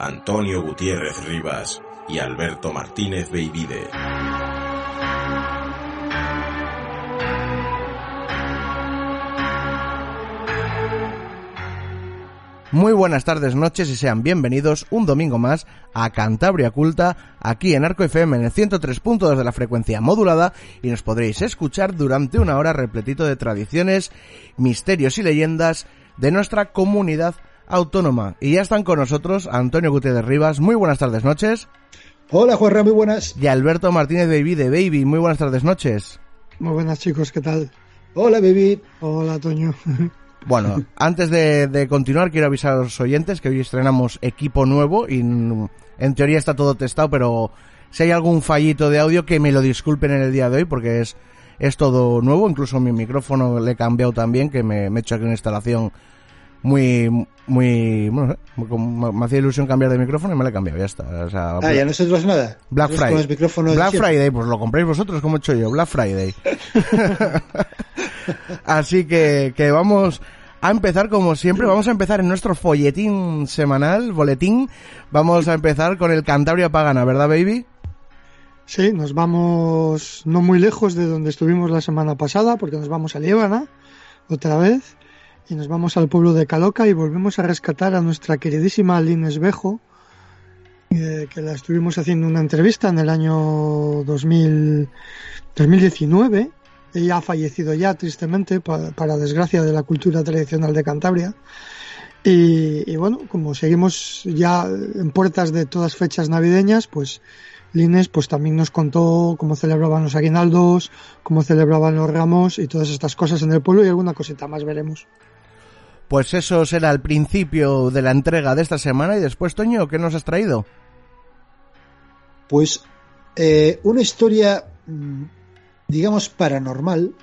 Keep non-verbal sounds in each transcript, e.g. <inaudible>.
Antonio Gutiérrez Rivas y Alberto Martínez Beivide. Muy buenas tardes, noches y sean bienvenidos un domingo más a Cantabria Culta, aquí en Arco FM en el 103.2 de la frecuencia modulada y nos podréis escuchar durante una hora repletito de tradiciones, misterios y leyendas de nuestra comunidad autónoma. Y ya están con nosotros Antonio Gutiérrez Rivas. Muy buenas tardes, noches. Hola, Juanra, muy buenas. Y Alberto Martínez Baby de Baby. Muy buenas tardes, noches. Muy buenas, chicos, ¿qué tal? Hola, Baby. Hola, Toño. <laughs> Bueno, antes de, continuar, quiero avisar a los oyentes que hoy estrenamos equipo nuevo y en teoría está todo testado, pero si hay algún fallito de audio, que me lo disculpen en el día de hoy porque es, es todo nuevo. Incluso mi micrófono le he cambiado también, que me, me he hecho aquí una instalación muy, muy, bueno, me hacía ilusión cambiar de micrófono y me lo he cambiado, ya está. ah, ya no se nada. Black Friday. Black Friday, pues lo compréis vosotros como he hecho yo, Black Friday. <laughs> Así que, que vamos a empezar como siempre, vamos a empezar en nuestro folletín semanal, boletín, vamos a empezar con el Cantabria Pagana, ¿verdad, baby? Sí, nos vamos no muy lejos de donde estuvimos la semana pasada, porque nos vamos a Líbana otra vez y nos vamos al pueblo de Caloca y volvemos a rescatar a nuestra queridísima Lines Bejo, eh, que la estuvimos haciendo una entrevista en el año 2000, 2019. Ella ha fallecido ya, tristemente, para, desgracia de la cultura tradicional de Cantabria. Y, bueno, como seguimos ya en puertas de todas fechas navideñas, pues Lines pues también nos contó cómo celebraban los aguinaldos, cómo celebraban los ramos y todas estas cosas en el pueblo y alguna cosita más veremos. Pues eso será el principio de la entrega de esta semana y después, Toño, ¿qué nos has traído? Pues eh, una historia, mm, digamos, paranormal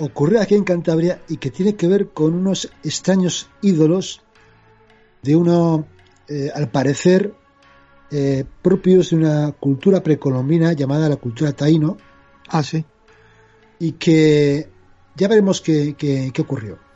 ocurrió aquí en Cantabria y que tiene que ver con unos extraños ídolos de uno, eh, al parecer, eh, propios de una cultura precolombina llamada la cultura taíno. Ah, sí. Y que ya veremos qué, qué ocurrió.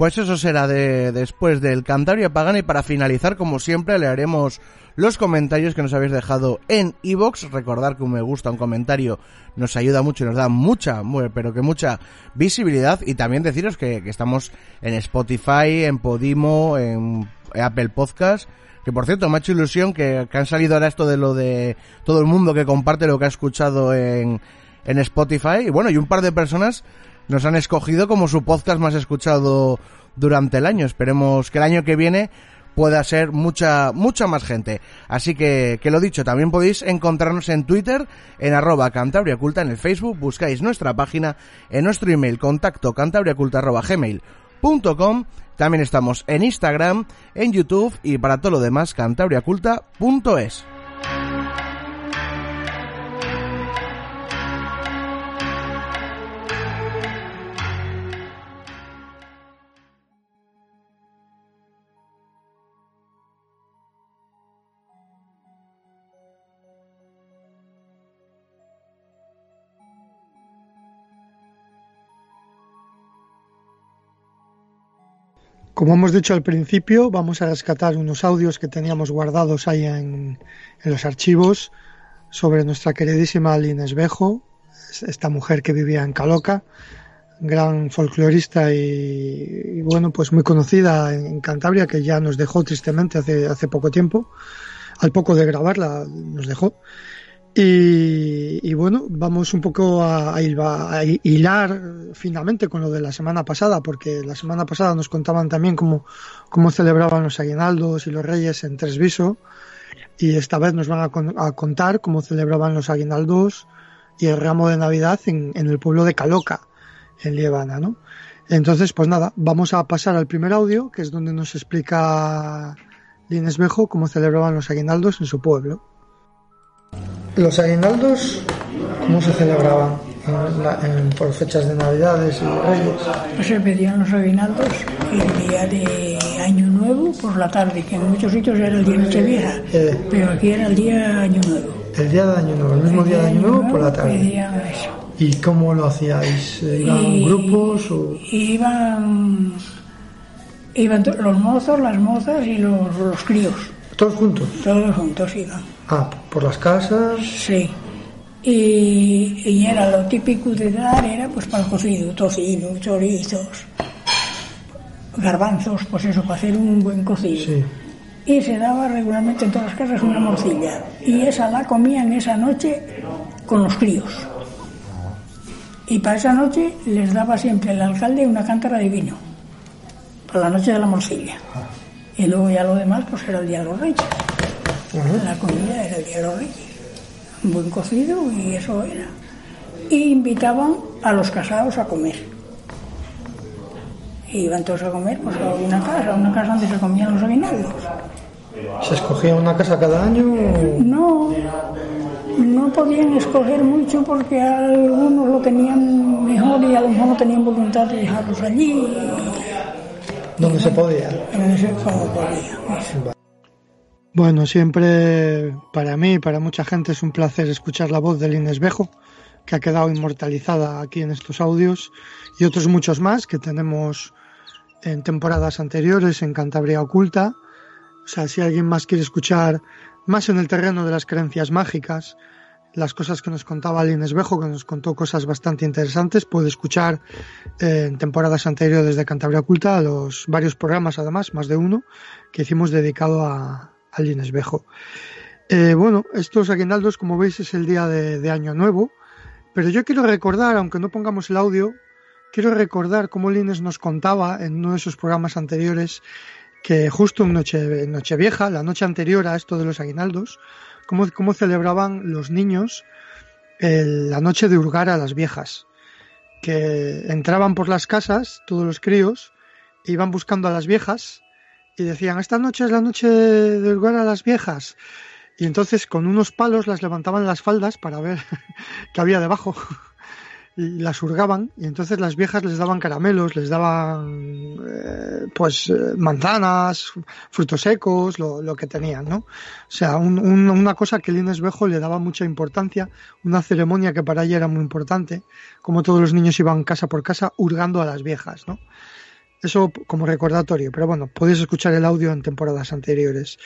Pues eso será de, después del Cantabria Pagana y para finalizar, como siempre, le haremos los comentarios que nos habéis dejado en iVoox. Recordar que un me gusta, un comentario nos ayuda mucho y nos da mucha, pero que mucha visibilidad. Y también deciros que, estamos en Spotify, en Podimo, en Apple Podcast. Que por cierto, me ha hecho ilusión que, han salido ahora esto de lo de todo el mundo que comparte lo que ha escuchado en, en Spotify. Y bueno, y un par de personas nos han escogido como su podcast más escuchado durante el año. Esperemos que el año que viene pueda ser mucha, mucha más gente. Así que, que lo dicho, también podéis encontrarnos en Twitter, en arroba cantabriaculta, en el Facebook, buscáis nuestra página, en nuestro email, contacto cantabriaculta arroba gmail.com. También estamos en Instagram, en YouTube y para todo lo demás, cantabriaculta.es. Como hemos dicho al principio, vamos a rescatar unos audios que teníamos guardados ahí en, los archivos sobre nuestra queridísima Lina Esbejo, esta mujer que vivía en Caloca, gran folclorista y, bueno, pues muy conocida en, Cantabria, que ya nos dejó tristemente hace poco tiempo. Al poco de grabarla nos dejó. Y, bueno, vamos un poco a, a, hilar finalmente con lo de la semana pasada, porque la semana pasada nos contaban también cómo, cómo celebraban los aguinaldos y los reyes en Tresviso, y esta vez nos van a, contar cómo celebraban los aguinaldos y el ramo de Navidad en, en el pueblo de Caloca, en Lievana, ¿no? Entonces, pues nada, vamos a pasar al primer audio, que es donde nos explica Lines Bejo cómo celebraban los aguinaldos en su pueblo. Los aguinaldos, ¿cómo se celebraban por fechas de Navidades y Reyes? Pues se pedían los aguinaldos el día de Año Nuevo por la tarde, que en muchos sitios era el día de Nochevieja, eh. pero aquí era el día de Año Nuevo. El día de Año Nuevo, el mismo día de Año Nuevo, por la tarde. ¿Y cómo lo hacíais? ¿Iban grupos o...? Iban, iban los mozos, las mozas y los, los críos. ¿Todos juntos? Todos juntos iban. Ah, por las casas. Sí. Y, y, era lo típico de dar, era pues para el cocido, tocino, chorizos, garbanzos, pues eso, para hacer un buen cocido. Sí. Y se daba regularmente en todas las casas una morcilla. Y esa la comían esa noche con los críos. Y para esa noche les daba siempre el alcalde una cántara de vino. Para la noche de la morcilla. Y luego ya lo demás, pues era el día de los reyes. La comida era de los reyes. Un buen cocido y eso era. Y invitaban a los casados a comer. Y iban todos a comer pues, a una casa, a una casa donde se comían los aguinaldos. ¿Se escogía una casa cada año? No, no podían escoger mucho porque algunos lo tenían mejor y a lo mejor no tenían voluntad de dejarlos allí. Donde se podía. Donde se podía. Bueno, siempre para mí y para mucha gente es un placer escuchar la voz de Inés Bejo, que ha quedado inmortalizada aquí en estos audios, y otros muchos más que tenemos en temporadas anteriores en Cantabria Oculta. O sea, si alguien más quiere escuchar más en el terreno de las creencias mágicas, las cosas que nos contaba Inés Bejo, que nos contó cosas bastante interesantes, puede escuchar en temporadas anteriores de Cantabria Oculta los varios programas, además, más de uno, que hicimos dedicado a, alguien esbejo. Eh, bueno, estos aguinaldos, como veis, es el día de, Año Nuevo, pero yo quiero recordar, aunque no pongamos el audio, quiero recordar cómo Lines nos contaba en uno de sus programas anteriores que justo en Noche, Nochevieja, la noche anterior a esto de los aguinaldos, cómo, cómo celebraban los niños la noche de hurgar a las viejas, que entraban por las casas, todos los críos, iban buscando a las viejas y decían, esta noche es la noche de lugar a las viejas. Y entonces con unos palos las levantaban las faldas para ver <laughs> qué había debajo. y las hurgaban y entonces las viejas les daban caramelos, les daban eh, pues eh, manzanas, frutos secos, lo, que tenían, ¿no? O sea, una cosa que Lines Bejo le daba mucha importancia, una ceremonia que para ella era muy importante, como todos los niños iban casa por casa hurgando a las viejas, ¿no? Eso como recordatorio, pero bueno, podéis escuchar el audio en temporadas anteriores.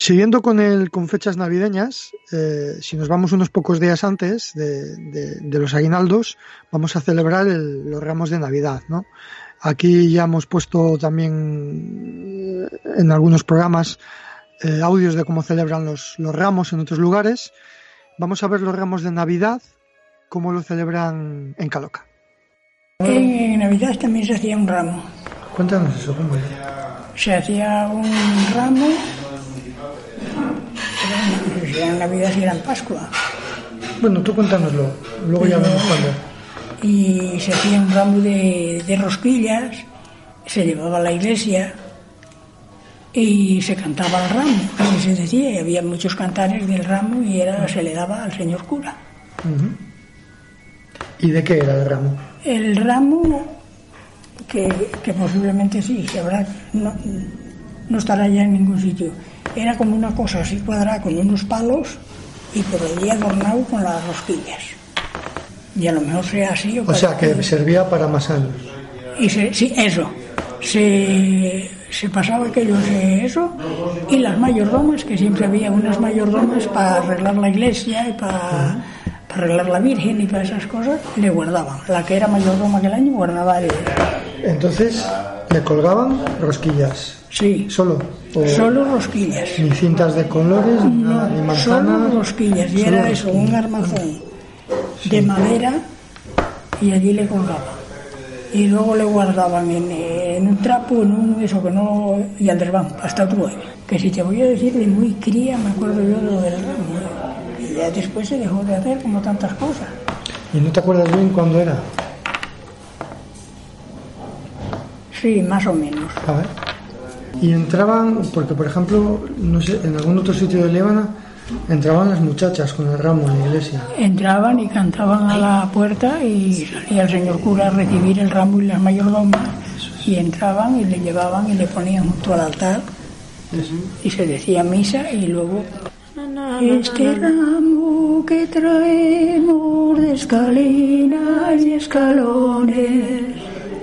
Siguiendo con el con fechas navideñas, eh, si nos vamos unos pocos días antes de, los aguinaldos, vamos a celebrar los ramos de Navidad, ¿no? Aquí ya hemos puesto también eh, en algunos programas eh, audios de cómo celebran los, los ramos en otros lugares. Vamos a ver los ramos de Navidad, cómo lo celebran en Caloca. En Navidad también se hacía un ramo. Cuéntanos eso, ¿cómo es? Se hacía un ramo, no sé si era en Navidad si era en Pascua. Bueno, tú cuéntanoslo, luego ya vemos cuándo. Y se hacía un ramo de, de rosquillas, se llevaba a la iglesia y se cantaba el ramo, y se decía, y había muchos cantares del ramo y era, se le daba al señor cura. ¿Y de qué era el ramo? El ramo, que, posiblemente sí, que habrá, no, no estará ya en ningún sitio, era como una cosa así cuadrada con unos palos y por allí adornado con las rosquillas. Y a lo mejor sea así. O, sea, que servía para años. Y sí, eso. Se, se pasaba aquello de eso y las mayordomas, que siempre había unas mayordomas para arreglar la iglesia y para, arreglar la Virgen y para esas cosas, le guardaban. La que era mayordoma aquel año guardaba el... Entonces, le colgaban rosquillas. Sí. ¿Solo? Solo rosquillas. Ni cintas de colores, nada, ni manzanas. Solo rosquillas. Y era eso, un armazón de madera y allí le colgaban. Y luego le guardaban en, un trapo, en un eso que no. y al desván, hasta otro año. Que si te voy a decir de muy cría, me acuerdo yo de lo del ramo. Y ya después se dejó de hacer como tantas cosas. ¿Y no te acuerdas bien cuándo era? Sí, más o menos. A ver. Y entraban, porque por ejemplo, no sé, en algún otro sitio de Líbana entraban las muchachas con el ramo en la iglesia. Entraban y cantaban a la puerta y salía el señor cura a recibir el ramo y las mayordomas. Y entraban y le llevaban y le ponían junto al altar. Y se decía misa y luego este ramo que traemos de escalinas y escalones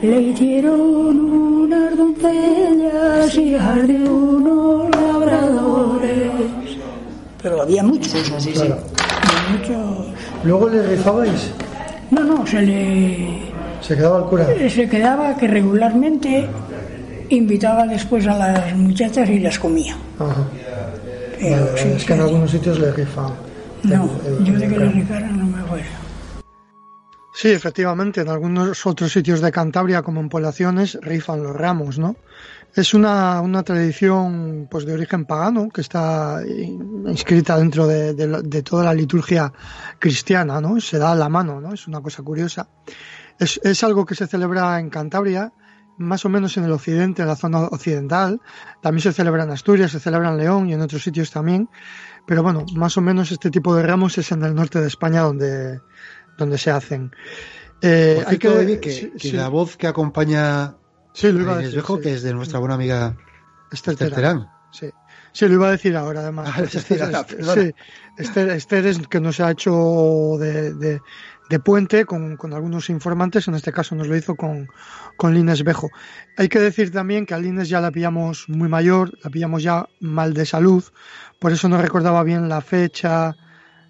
le hicieron unas doncellas y de unos labradores. Pero había muchos, así sí. Muchos. ¿Luego le rezabais? No, no, se le. ¿Se quedaba el cura? Se quedaba que regularmente invitaba después a las muchachas y las comía. Ajá. Es que en algunos sitios le rifaban. No, yo de que le rifaran no me acuerdo. Sí, efectivamente, en algunos otros sitios de Cantabria, como en poblaciones, rifan los ramos, ¿no? Es una, una tradición pues de origen pagano que está inscrita dentro de, de, toda la liturgia cristiana, ¿no? Se da la mano, ¿no? Es una cosa curiosa. Es, es algo que se celebra en Cantabria, más o menos en el occidente, en la zona occidental. También se celebra en Asturias, se celebra en León y en otros sitios también. Pero bueno, más o menos este tipo de ramos es en el norte de España donde, donde se hacen. Eh, hay que, que, la voz que acompaña sí, lo iba a decir, que es de nuestra buena amiga Esther, Terán. Sí. sí, lo iba a decir ahora además. Ah, <laughs> sí, <laughs> Esther, es que nos ha hecho de, de, puente con, algunos informantes, en este caso nos lo hizo con, con Lines Bejo. Hay que decir también que a Lines ya la pillamos muy mayor, la pillamos ya mal de salud, por eso no recordaba bien la fecha,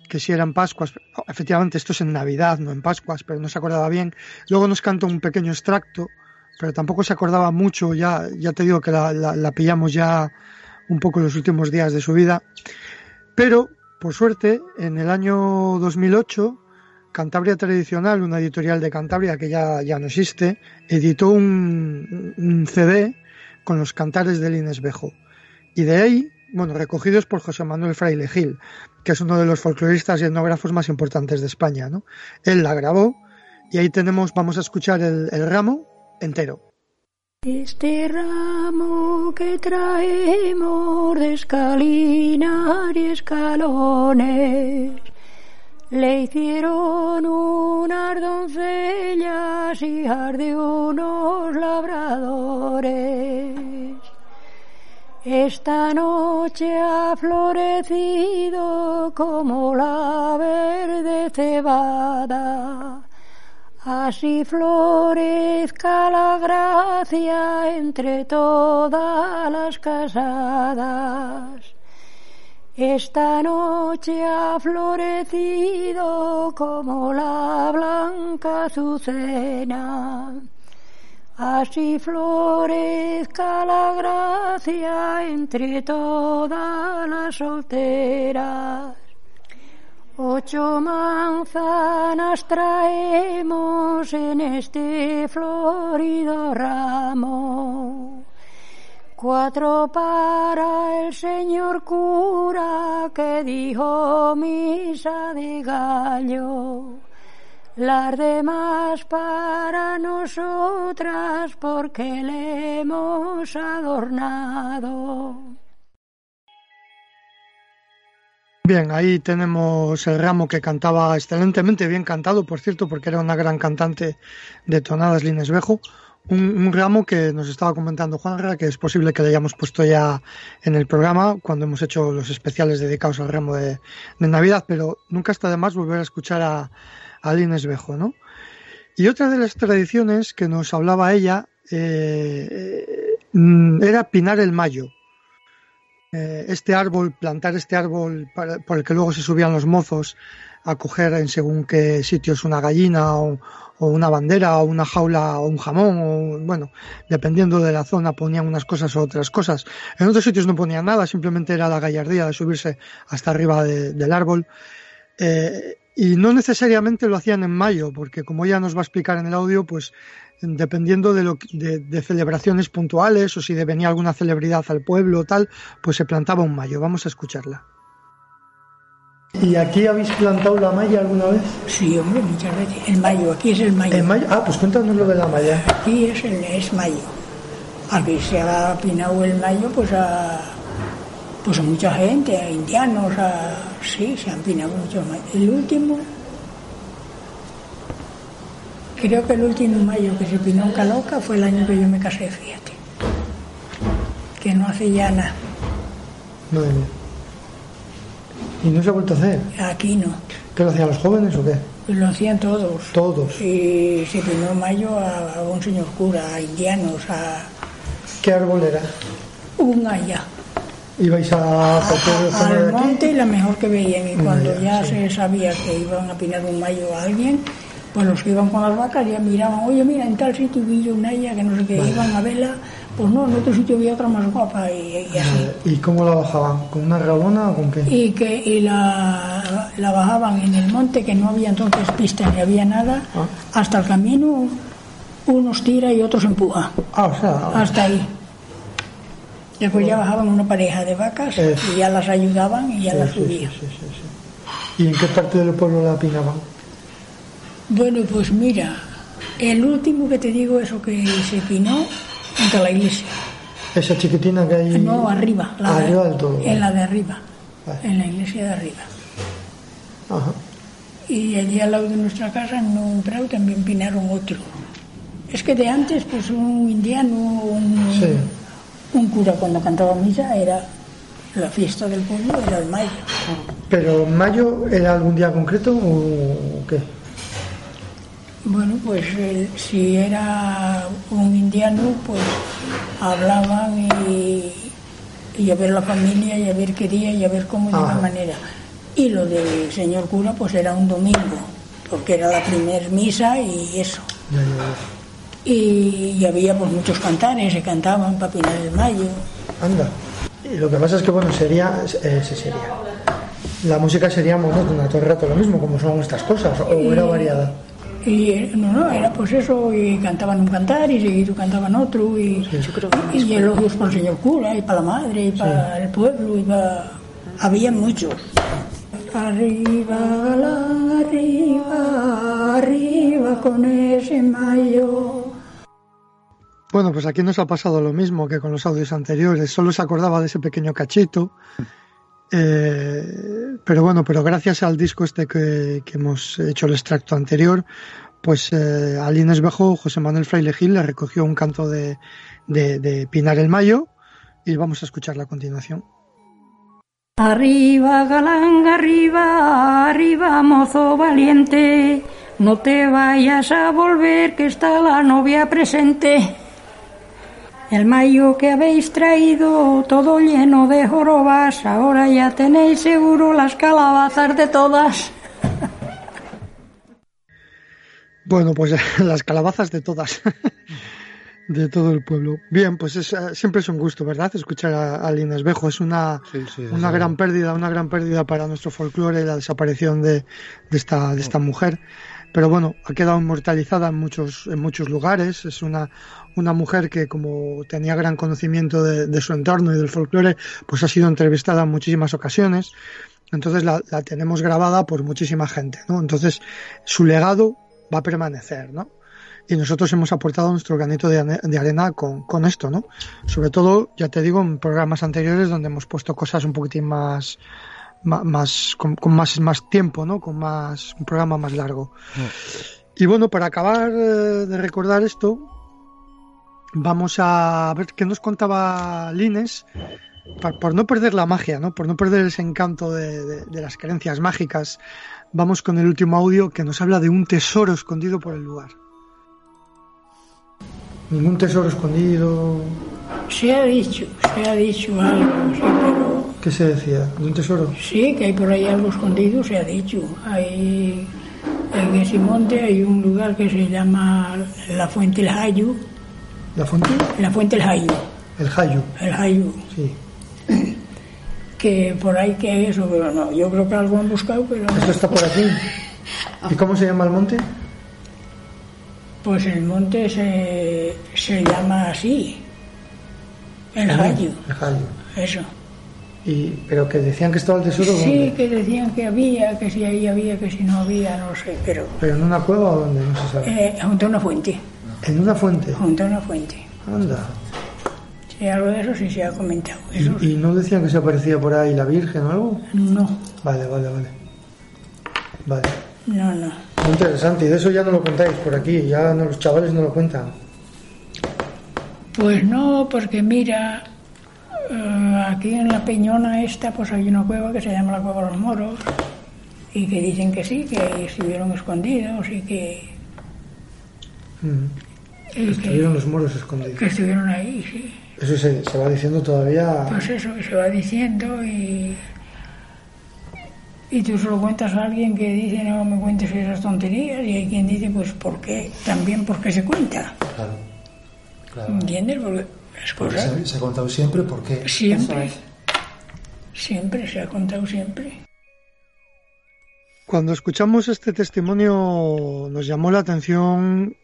que si eran Pascuas, efectivamente esto es en Navidad, no en Pascuas, pero no se acordaba bien. Luego nos canta un pequeño extracto, pero tampoco se acordaba mucho, ya, ya te digo que la, la, pillamos ya un poco en los últimos días de su vida. Pero, por suerte, en el año 2008, Cantabria Tradicional, una editorial de Cantabria que ya, ya no existe, editó un, CD con los cantares del Inés Bejo. Y de ahí bueno, recogidos por José Manuel Fraile Gil, que es uno de los folcloristas y etnógrafos más importantes de España, ¿no? Él la grabó y ahí tenemos, vamos a escuchar el, ramo entero. Este ramo que traemos de escalinar y escalones le hicieron unas doncellas hijas de unos labradores esta noche ha florecido como la verde cebada. Así florezca la gracia entre todas las casadas. Esta noche ha florecido como la blanca azucena. Así florezca la gracia entre todas las solteras. Ocho manzanas traemos en este florido ramo. Cuatro para el señor cura que dijo misa de gallo las demás para nosotras porque le hemos adornado. Bien, ahí tenemos el ramo que cantaba excelentemente bien cantado, por cierto, porque era una gran cantante de tonadas Lines Bejo. Un, ramo que nos estaba comentando Juanra, que es posible que le hayamos puesto ya en el programa cuando hemos hecho los especiales dedicados al ramo de Navidad, pero nunca está de más volver a escuchar a, Alines Bejo, ¿no? Y otra de las tradiciones que nos hablaba ella eh, mm, era pinar el mayo. Eh, este árbol, plantar este árbol por el que luego se subían los mozos a coger en según qué sitios una gallina o, una bandera o una jaula o un jamón o bueno, dependiendo de la zona ponían unas cosas o otras cosas. En otros sitios no ponían nada, simplemente era la gallardía de subirse hasta arriba del árbol. Eh, y no necesariamente lo hacían en mayo, porque como ya nos va a explicar en el audio, pues dependiendo de, lo, de, celebraciones puntuales o si venía alguna celebridad al pueblo o tal, pues se plantaba un mayo. Vamos a escucharla. ¿Y aquí habéis plantado la malla alguna vez? Sí, hombre, muchas veces. El mayo, aquí es el mayo. mayo? Ah, pues cuéntanos lo de la malla. Aquí es, el, es mayo. Aquí se ha pinado el mayo, pues a, pues a mucha gente, a indianos, a, sí, se han pinado muchos El último, creo que el último mayo que se pinó en Caloca fue el año que yo me casé, fíjate. Que no hace ya nada. Madre mía. ¿Y no se ha vuelto a hacer? Aquí no. ¿Qué lo hacían los jóvenes o qué? Pues lo hacían todos. Todos. Y se pinó mayo a, un señor cura, a indianos, a... ¿Qué árbol era? Un allá. ¿Ibais a Al monte y la mejor que veían. Y cuando ya se sabía que iban a pinar un mayo a alguien, pues los que iban con las vacas ya miraban, oye, mira, en tal sitio vi yo una ella que no sé qué, iban a verla pues no, en otro sitio había otra más guapa y, así. ¿Y cómo la bajaban? ¿Con una rabona o con qué? Y que y la, la bajaban en el monte, que no había entonces pista ni había nada, ah. hasta el camino unos tira y otros empuja. Ah, o sea, hasta ahí. Después ya bajaban una pareja de vacas y ya las ayudaban y ya las subían. Sí, ¿Y en qué parte del pueblo la pinaban? Bueno, pues mira, el último que te digo, eso que se pinó, la iglesia. ¿Esa chiquitina que hay? No, arriba. La arriba del todo. En la de arriba. En la iglesia de arriba. Ajá. Y allí al lado de nuestra casa, en un prado, también pinaron otro. Es que de antes, pues un indiano, un, un cura cuando cantaba misa era la fiesta del pueblo, era el mayo. ¿Pero mayo era algún día concreto o qué? Bueno, pues eh, si era un indiano, pues hablaban y, y, a ver la familia y a ver qué día y a ver cómo de qué manera. Y lo del señor cura, pues era un domingo, porque era la primer misa y eso. Y, había pues muchos cantares, se cantaban para Pinar el Mayo. Anda. Y lo que pasa es que, bueno, sería, eh, sería. La música sería monótona todo el rato lo mismo, como son estas cosas, o era variada. Y no, no, era pues eso, y cantaban un cantar y seguido cantaban otro, y, y elogios para el señor cura, y para la madre, y para el pueblo, y para... Había muchos. Arriba, galán, arriba, arriba con ese mayo. Bueno, pues aquí nos ha pasado lo mismo que con los audios anteriores, solo se acordaba de ese pequeño cachito. Eh, pero bueno, pero gracias al disco este que, hemos hecho el extracto anterior, pues eh, al Inés Bejo, José Manuel Fraile Gil le recogió un canto de, de, Pinar el Mayo y vamos a escucharla a continuación. Arriba, galán, arriba, arriba, mozo valiente, no te vayas a volver que está la novia presente. El mayo que habéis traído, todo lleno de jorobas, ahora ya tenéis seguro las calabazas de todas. <laughs> Bueno, pues <laughs> las calabazas de todas, <laughs> de todo el pueblo. Bien, pues es, eh, siempre es un gusto, ¿verdad? Escuchar a, a Lina Esbejo. Es una, una gran pérdida, una gran pérdida para nuestro folclore la desaparición de, de, esta, de esta mujer pero bueno, ha quedado inmortalizada en muchos, en muchos lugares. Es una, una mujer que, como tenía gran conocimiento de, su entorno y del folclore, pues ha sido entrevistada en muchísimas ocasiones. Entonces la, tenemos grabada por muchísima gente, ¿no? Entonces su legado va a permanecer, ¿no? Y nosotros hemos aportado nuestro granito de, de arena con, con, esto, ¿no? Sobre todo, ya te digo, en programas anteriores donde hemos puesto cosas un poquitín más, más, con, más, más tiempo, ¿no? Con más, un programa más largo. Y bueno, para acabar eh, de recordar esto, vamos a ver qué nos contaba Lines, por, no perder la magia, ¿no? Por no perder ese encanto de, de las creencias mágicas. Vamos con el último audio que nos habla de un tesoro escondido por el lugar. Ningún tesoro escondido. Se ha dicho, se ha dicho algo, sí, pero ¿Qué se decía? ¿De un tesoro? Sí, que hay por ahí algo escondido, se ha dicho. Hay, en ese monte hay un lugar que se llama la Fuente del Jayu. ¿La fuente? La Fuente del Jayu. El Jayu. El Jayu. Sí. <clears throat> Que por ahí que eso, pero no. Yo creo que algo han buscado, pero. Esto está por aquí. ¿Y cómo se llama el monte? Pues el monte se, se llama así. El Jayu. El Jayu. Eso. Y, pero que decían que estaba el tesoro Sí, ¿dónde? que decían que había, que si ahí había, que si no había, no sé, pero Pero en una cueva o dónde, no se sabe. eh, junto a una fuente, En una fuente. junto a una fuente. Anda. Sí, algo de eso sí se ha comentado. Eso ¿Y, y no decían que se aparecía por ahí la Virgen o algo? no, Vale, vale, vale. Vale. no, no. Muy interesante. Y de eso ya no lo contáis por aquí. Ya no, los chavales no lo cuentan. Pues no, porque mira, eh, aquí en la Peñona esta, pues hay una cueva que se llama la Cueva de los Moros y que dicen que sí, que estuvieron escondidos y que, Mm. Que, Estuvieron los moros escondidos. que estuvieron ahí, sí. Eso se, se va diciendo todavía. Pues eso que se va diciendo y, y tú se lo cuentas a alguien que dice no me cuentes esas tonterías y hay quien dice pues ¿por qué? También porque se cuenta, Claro. Claro. ¿entiendes? Porque las Porque cosas se, se ha contado siempre porque siempre, siempre se ha contado siempre. Cuando escuchamos este testimonio nos llamó la atención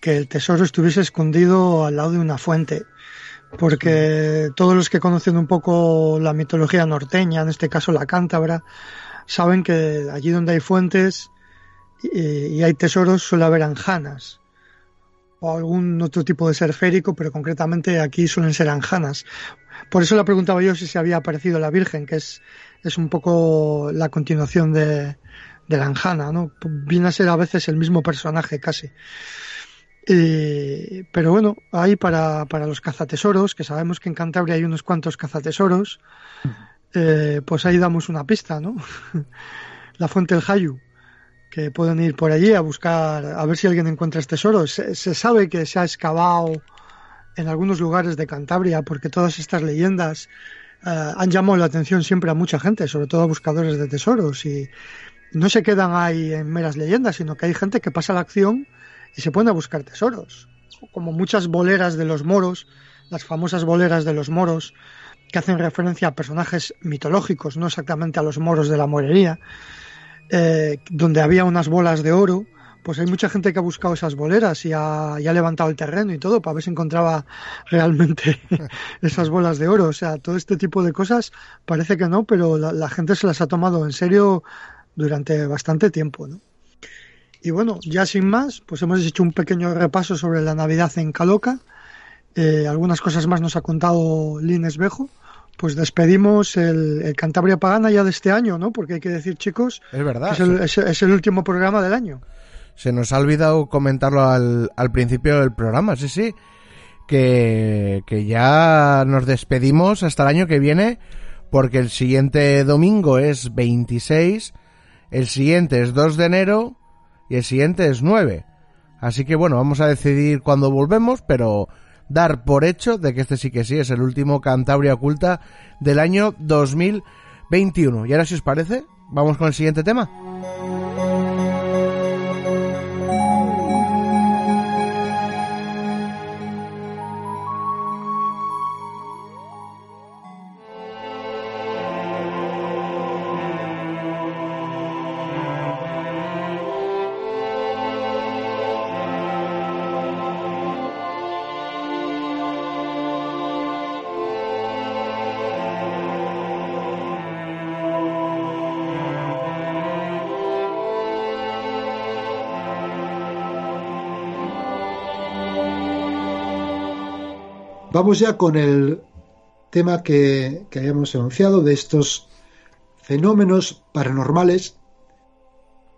que el tesoro estuviese escondido al lado de una fuente, porque todos los que conocen un poco la mitología norteña, en este caso la cántabra, saben que allí donde hay fuentes y, y hay tesoros suele haber anjanas o algún otro tipo de ser férico, pero concretamente aquí suelen ser anjanas. Por eso le preguntaba yo si se había aparecido la Virgen, que es, es un poco la continuación de, de la Anjana, ¿no? Viene a ser a veces el mismo personaje casi. Eh, pero bueno, ahí para, para los cazatesoros, que sabemos que en Cantabria hay unos cuantos cazatesoros, eh, pues ahí damos una pista, ¿no? <laughs> la fuente del Jayu, que pueden ir por allí a buscar, a ver si alguien encuentra este tesoro. Se, se sabe que se ha excavado en algunos lugares de Cantabria, porque todas estas leyendas eh, han llamado la atención siempre a mucha gente, sobre todo a buscadores de tesoros, y no se quedan ahí en meras leyendas, sino que hay gente que pasa la acción y se pone a buscar tesoros, como muchas boleras de los moros, las famosas boleras de los moros, que hacen referencia a personajes mitológicos, no exactamente a los moros de la morería, eh, donde había unas bolas de oro, pues hay mucha gente que ha buscado esas boleras y ha, y ha levantado el terreno y todo para ver si encontraba realmente <laughs> esas bolas de oro. O sea, todo este tipo de cosas parece que no, pero la, la gente se las ha tomado en serio durante bastante tiempo, ¿no? Y bueno, ya sin más, pues hemos hecho un pequeño repaso sobre la Navidad en Caloca. Eh, algunas cosas más nos ha contado Lines Bejo. Pues despedimos el, el, Cantabria Pagana ya de este año, ¿no? Porque hay que decir, chicos, es verdad. Es el, es, es el último programa del año. Se nos ha olvidado comentarlo al, al principio del programa, sí, sí. Que, que ya nos despedimos hasta el año que viene, porque el siguiente domingo es 26, el siguiente es 2 de enero y el siguiente es 9. Así que bueno, vamos a decidir cuándo volvemos, pero dar por hecho de que este sí que sí es el último Cantabria Oculta del año 2021. Y ahora si os parece, vamos con el siguiente tema. Vamos ya con el tema que, que habíamos anunciado de estos fenómenos paranormales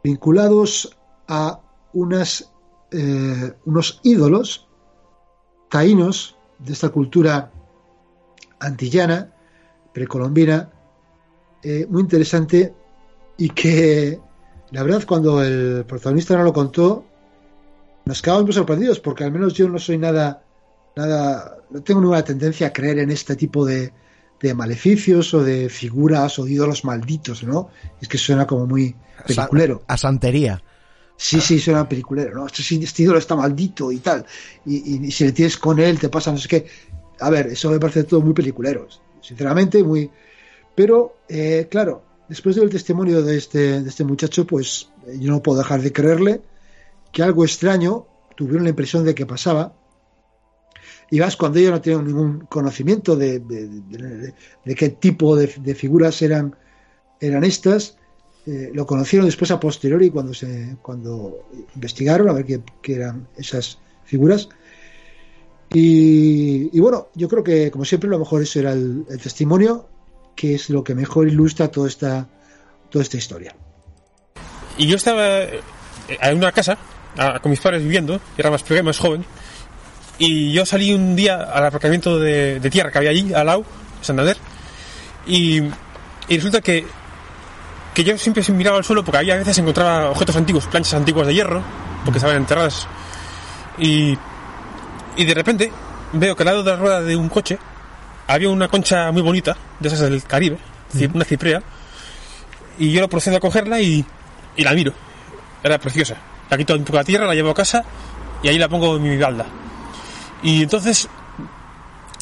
vinculados a unas, eh, unos ídolos taínos de esta cultura antillana, precolombina, eh, muy interesante y que la verdad cuando el protagonista nos lo contó nos quedamos muy sorprendidos porque al menos yo no soy nada nada no tengo ninguna tendencia a creer en este tipo de, de maleficios o de figuras o de ídolos malditos, ¿no? Es que suena como muy peliculero. A santería. Sí, sí, suena peliculero, ¿no? Este, este ídolo está maldito y tal. Y, y, si le tienes con él, te pasa no sé qué. A ver, eso me parece todo muy peliculero. Sinceramente, muy. Pero, eh, claro, después del testimonio de este, de este muchacho, pues yo no puedo dejar de creerle que algo extraño tuvieron la impresión de que pasaba. Y vas cuando ellos no tienen ningún conocimiento de, de, qué tipo de, figuras eran, eran estas. Eh, lo conocieron después a posteriori cuando se cuando investigaron a ver qué, eran esas figuras. Y, bueno, yo creo que como siempre lo mejor eso era el, testimonio, que es lo que mejor ilustra toda esta, toda esta historia. Y yo estaba en una casa a, con mis padres viviendo, era más más joven, y yo salí un día al aparcamiento de, de tierra que había allí, al lado, Santander, y, y resulta que, que yo siempre miraba al suelo porque había a veces encontraba objetos antiguos, planchas antiguas de hierro, porque estaban enterradas, y, y de repente veo que al lado de la rueda de un coche había una concha muy bonita, de esas del Caribe, una ciprea, y yo lo procedo a cogerla y, y la miro. Era preciosa. La quito un poco la tierra, la llevo a casa y ahí la pongo en mi balda. Y entonces,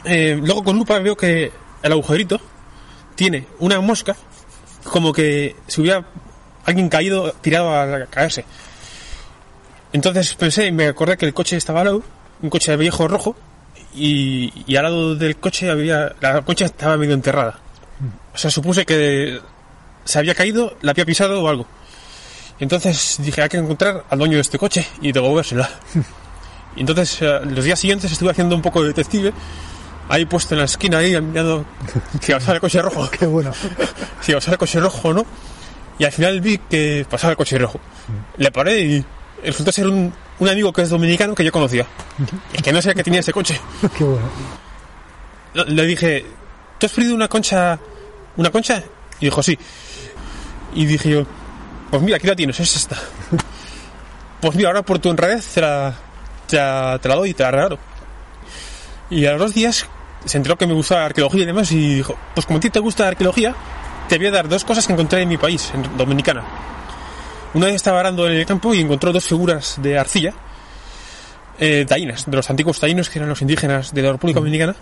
eh, luego con lupa veo que el agujerito tiene una mosca como que si hubiera alguien caído, tirado a caerse. Entonces pensé y me acordé que el coche estaba al lado, un coche viejo rojo, y, al lado del coche había la concha estaba medio enterrada. O sea, supuse que se había caído, la había pisado o algo. Entonces dije, hay que encontrar al dueño de este coche y devolvérsela. <laughs> y entonces eh, los días siguientes estuve haciendo un poco de detective, ahí puesto en la esquina, ahí mirando <laughs> si pasaba el coche rojo. Qué bueno. <laughs> si pasaba el coche rojo no. Y al final vi que pasaba el coche rojo. Le paré y resultó ser un, un amigo que es dominicano que yo conocía. <laughs> Y que no sé que tenía ese coche. Qué bueno. Le dije, ¿tú has perdido una concha? ¿Una concha? Y dijo, sí. Y dije yo, pues mira, aquí la tienes, es esta. Pues mira, ahora por tu honradez te la, te la, te la doy y te la regalo. Y a los dos días se enteró que me gustaba la arqueología y demás y dijo, pues como a ti te gusta la arqueología, te voy a dar dos cosas que encontré en mi país, en Dominicana. Una vez estaba arando en el campo y encontró dos figuras de arcilla, eh, taínas, de los antiguos taínos que eran los indígenas de la República Dominicana,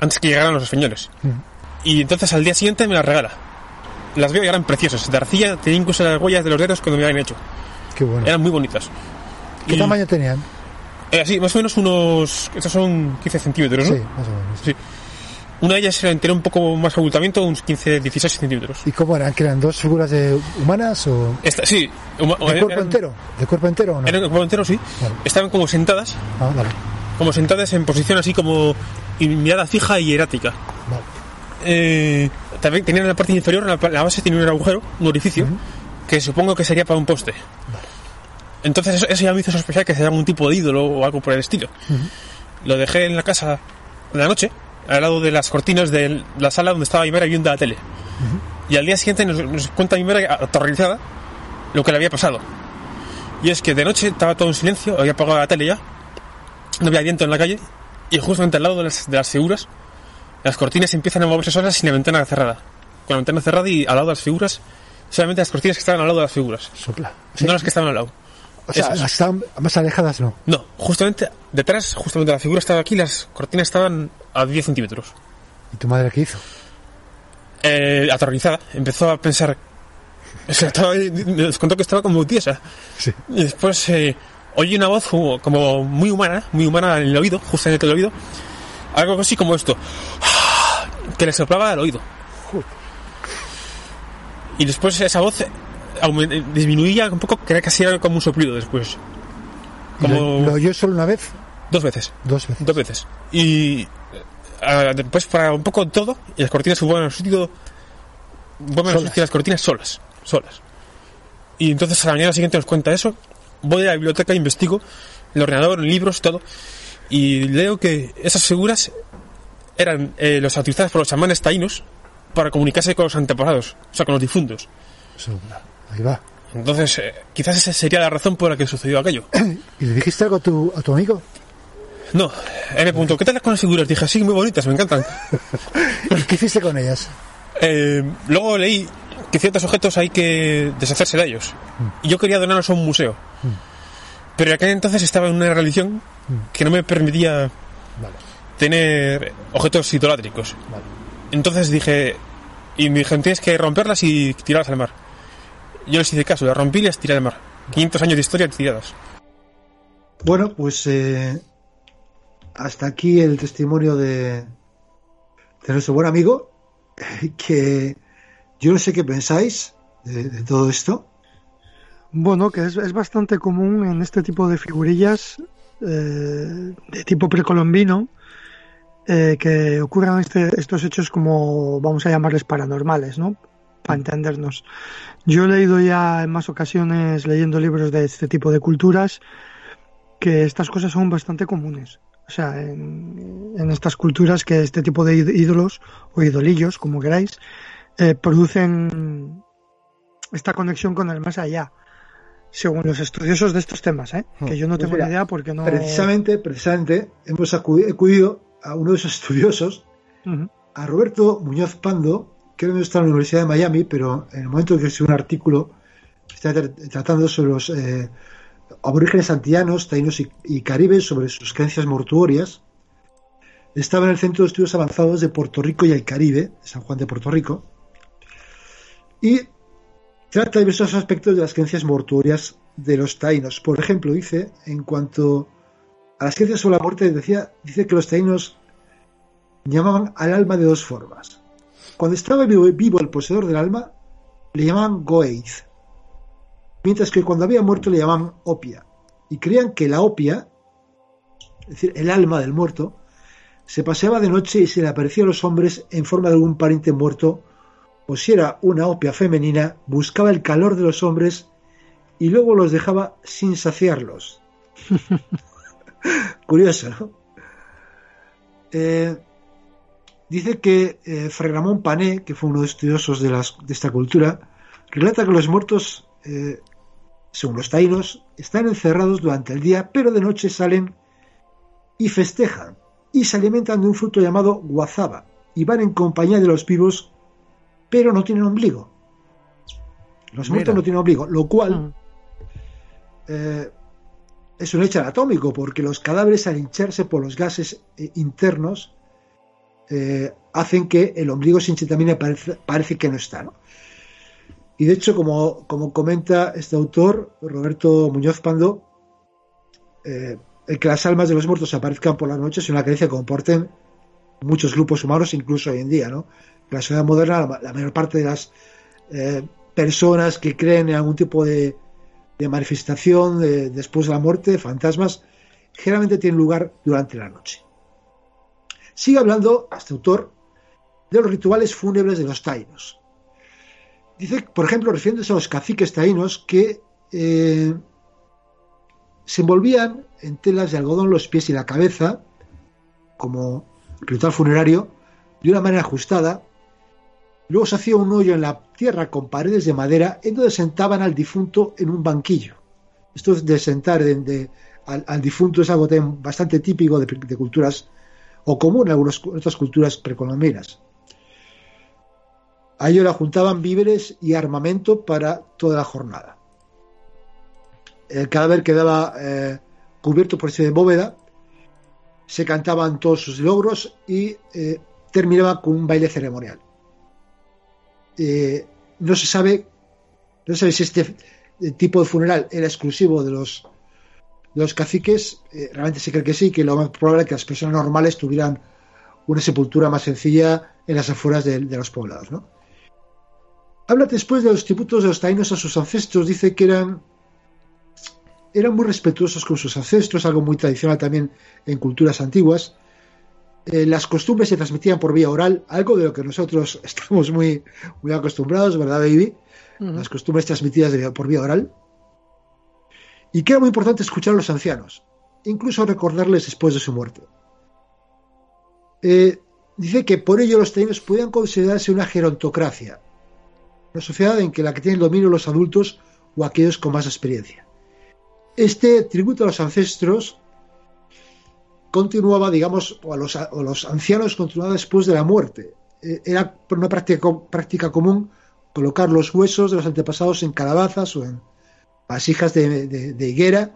antes que llegaran los españoles. Y entonces al día siguiente me las regala. Las veo y eran preciosas. De arcilla tenía incluso las huellas de los dedos cuando me habían hecho. Qué bueno. Eran muy bonitas. ¿Qué Y- tamaño tenían? Eh, sí, más o menos unos... Estos son 15 centímetros, ¿no? Sí, más o menos. Sí. Una de ellas era entera un poco más abultamiento, unos 15, 16 centímetros. ¿Y cómo eran? ¿Que eran dos figuras de humanas o Esta, sí. huma- de cuerpo eran- entero? ¿De cuerpo entero o no? Eran de cuerpo entero, sí. Vale. Estaban como sentadas, Ah, vale. como sentadas en posición así como mirada fija y erática. vale. Eh, también tenían en la parte inferior, la, la base tenía un agujero, un orificio, que supongo que sería para un poste. Entonces eso, eso ya me hizo sospechar que sería algún tipo de ídolo o algo por el estilo. Lo dejé en la casa de la noche, al lado de las cortinas de la sala donde estaba Imera viendo la tele. Y al día siguiente nos, nos cuenta Imera, aterrorizada, lo que le había pasado. Y es que de noche estaba todo en silencio, había apagado la tele ya, no había viento en la calle, y justamente al lado de las, de las figuras, las cortinas empiezan a moverse solas sin la ventana cerrada. Con la ventana cerrada y al lado de las figuras, solamente las cortinas que estaban al lado de las figuras, Sopla. no las que estaban al lado. O sea, más alejadas no. No, justamente detrás, justamente la figura estaba aquí, las cortinas estaban a 10 centímetros. ¿Y tu madre qué hizo? Eh, aterrorizada, empezó a pensar. O sea, estaba ahí, me contó que estaba como tiesa. Sí. Y después eh, oye una voz como, como muy humana, muy humana en el oído, justamente en el oído. Algo así como esto. Que le soplaba al oído. Y después esa voz disminuía un poco, que era casi era como un soplido después. Como ¿Lo, oyó solo una vez? dos veces. Dos veces. Dos veces. Y eh, después para un poco todo, y las cortinas vuelven a su sitio, vuelven a su Solas. sitio las cortinas solas, solas. Y entonces a la mañana siguiente nos cuenta eso, voy a la biblioteca, investigo, el ordenador, en libros, todo, y leo que esas figuras eran eh, los utilizadas por los chamanes taínos para comunicarse con los antepasados, o sea, con los difuntos. Ahí va. Entonces, eh, quizás esa sería la razón por la que sucedió aquello. <clears throat> ¿Y le dijiste algo a tu, a tu amigo? No, él me preguntó, ¿qué tal con las figuras? Dije, sí, muy bonitas, me encantan. <laughs> ¿Qué hiciste con ellas? Eh, luego leí que ciertos objetos hay que deshacerse de ellos. Y yo quería donarlos a un museo. Pero aquel entonces estaba en una religión que no me permitía tener objetos idolátricos. Entonces dije, y me dijeron, tienes que romperlas y tirarlas al mar. Yo les hice caso, las rompí y las tiré al mar. 500 años de historia tiradas. Bueno, pues eh, hasta aquí el testimonio de, de nuestro buen amigo, que yo no sé qué pensáis de, de todo esto. Bueno, que es, es, bastante común en este tipo de figurillas eh, de tipo precolombino eh, que ocurran este, estos hechos como vamos a llamarles paranormales, ¿no? Para entendernos. Yo he leído ya en más ocasiones, leyendo libros de este tipo de culturas, que estas cosas son bastante comunes. O sea, en, en estas culturas que este tipo de ídolos o idolillos, como queráis, eh, producen esta conexión con el más allá según los estudiosos de estos temas, ¿eh? que yo no Pues tengo mira, ni idea porque no. Precisamente, precisamente, hemos acudido, a uno de esos estudiosos, a Roberto Muñoz Pando, que no está en la Universidad de Miami, pero en el momento que escribió un artículo, está tra- tratando sobre los eh, aborígenes antillanos, taínos y, caribes, sobre sus creencias mortuorias. Estaba en el Centro de Estudios Avanzados de Puerto Rico y el Caribe, San Juan de Puerto Rico, y trata diversos aspectos de las creencias mortuorias de los taínos. Por ejemplo, dice, en cuanto a las creencias sobre la muerte, decía, dice que los taínos llamaban al alma de dos formas. Cuando estaba vivo, el poseedor del alma, le llamaban Goeith, mientras que cuando había muerto le llamaban Opia. Y creían que la Opia, es decir, el alma del muerto, se paseaba de noche y se le aparecía a los hombres en forma de algún pariente muerto, o si era una opia femenina, buscaba el calor de los hombres y luego los dejaba sin saciarlos. <laughs> Curioso, ¿no? Eh, dice que eh, Fray Ramón Pané, que fue uno de los estudiosos de, las, de esta cultura, relata que los muertos, eh, según los taínos, están encerrados durante el día, pero de noche salen y festejan y se alimentan de un fruto llamado guazaba y van en compañía de los vivos, pero no tienen ombligo. Los muertos no tienen ombligo, lo cual Mm. eh, es un hecho anatómico, porque los cadáveres al hincharse por los gases eh, internos eh, hacen que el ombligo sin también parece, que no está. Y de hecho, como, como comenta este autor, Roberto Muñoz Pando, eh, el que las almas de los muertos aparezcan por la noche es una creencia que comporten muchos grupos humanos, incluso hoy en día. ¿no? En la sociedad moderna, la, mayor parte de las eh, personas que creen en algún tipo de, manifestación de- después de la muerte, fantasmas, generalmente tienen lugar durante la noche. Sigue hablando este autor de los rituales fúnebres de los taínos. Dice, por ejemplo, refiriéndose a los caciques taínos que eh, se envolvían en telas de algodón los pies y la cabeza, como ritual funerario, de una manera ajustada. Luego se hacía un hoyo en la tierra con paredes de madera en donde sentaban al difunto en un banquillo. Esto de sentar al, difunto es algo bastante típico de culturas o común en algunas otras culturas precolombinas. A ello le juntaban víveres y armamento para toda la jornada. El cadáver quedaba eh, cubierto por ese bóveda, se cantaban todos sus logros y eh, terminaba con un baile ceremonial. Eh, no se sabe, no se sabe si este tipo de funeral era exclusivo de los, de los caciques. eh, realmente se cree que sí, que lo más probable es que las personas normales tuvieran una sepultura más sencilla en las afueras de, de los poblados. ¿no? Habla después de los tributos de los taínos a sus ancestros, dice que eran eran muy respetuosos con sus ancestros, algo muy tradicional también en culturas antiguas. Eh, las costumbres se transmitían por vía oral, algo de lo que nosotros <laughs> estamos muy, muy acostumbrados, ¿verdad, baby? Las costumbres transmitidas de- por vía oral. Y que era muy importante escuchar a los ancianos, incluso recordarles después de su muerte. Eh, dice que por ello los taínos podían considerarse una gerontocracia, una sociedad en que la que tiene el dominio los adultos o aquellos con más experiencia. Este tributo a los ancestros continuaba, digamos, o a los, los ancianos continuaba después de la muerte. Eh, era una práctica, práctica común colocar los huesos de los antepasados en calabazas o en vasijas de, de, higuera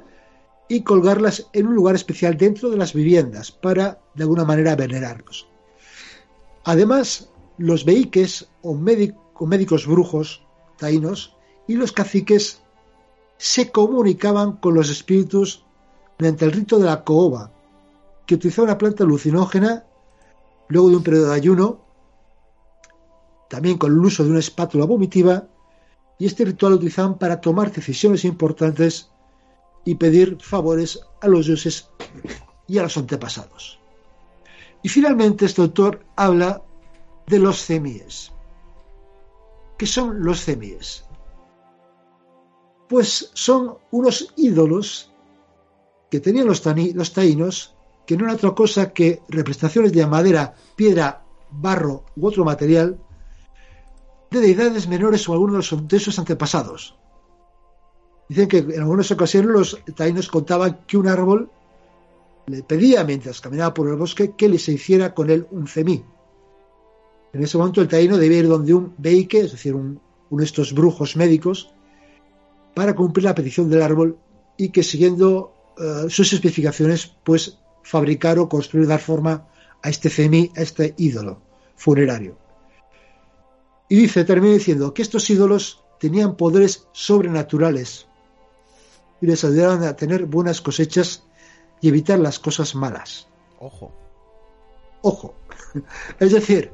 y colgarlas en un lugar especial dentro de las viviendas para, de alguna manera, venerarlos. Además, los veiques o médicos brujos taínos y los caciques se comunicaban con los espíritus mediante el rito de la cooba, que utilizaba una planta alucinógena luego de un periodo de ayuno, también con el uso de una espátula vomitiva, y este ritual lo utilizaban para tomar decisiones importantes y pedir favores a los dioses y a los antepasados. Y finalmente este autor habla de los cemíes. ¿Qué son los cemíes? Pues son unos ídolos que tenían los, los taínos, que no era otra cosa que representaciones de madera, piedra, barro u otro material de deidades menores o algunos de sus antepasados. Dicen que en algunas ocasiones los taínos contaban que un árbol le pedía mientras caminaba por el bosque que le se hiciera con él un cemí. En ese momento el taíno debía ir donde un beique, es decir, un, uno de estos brujos médicos, para cumplir la petición del árbol y que siguiendo uh, sus especificaciones, pues fabricar o construir, dar forma a este cemí, a este ídolo funerario. Y dice, termina diciendo que estos ídolos tenían poderes sobrenaturales y les ayudaban a tener buenas cosechas y evitar las cosas malas. Ojo. Ojo. <laughs> Es decir,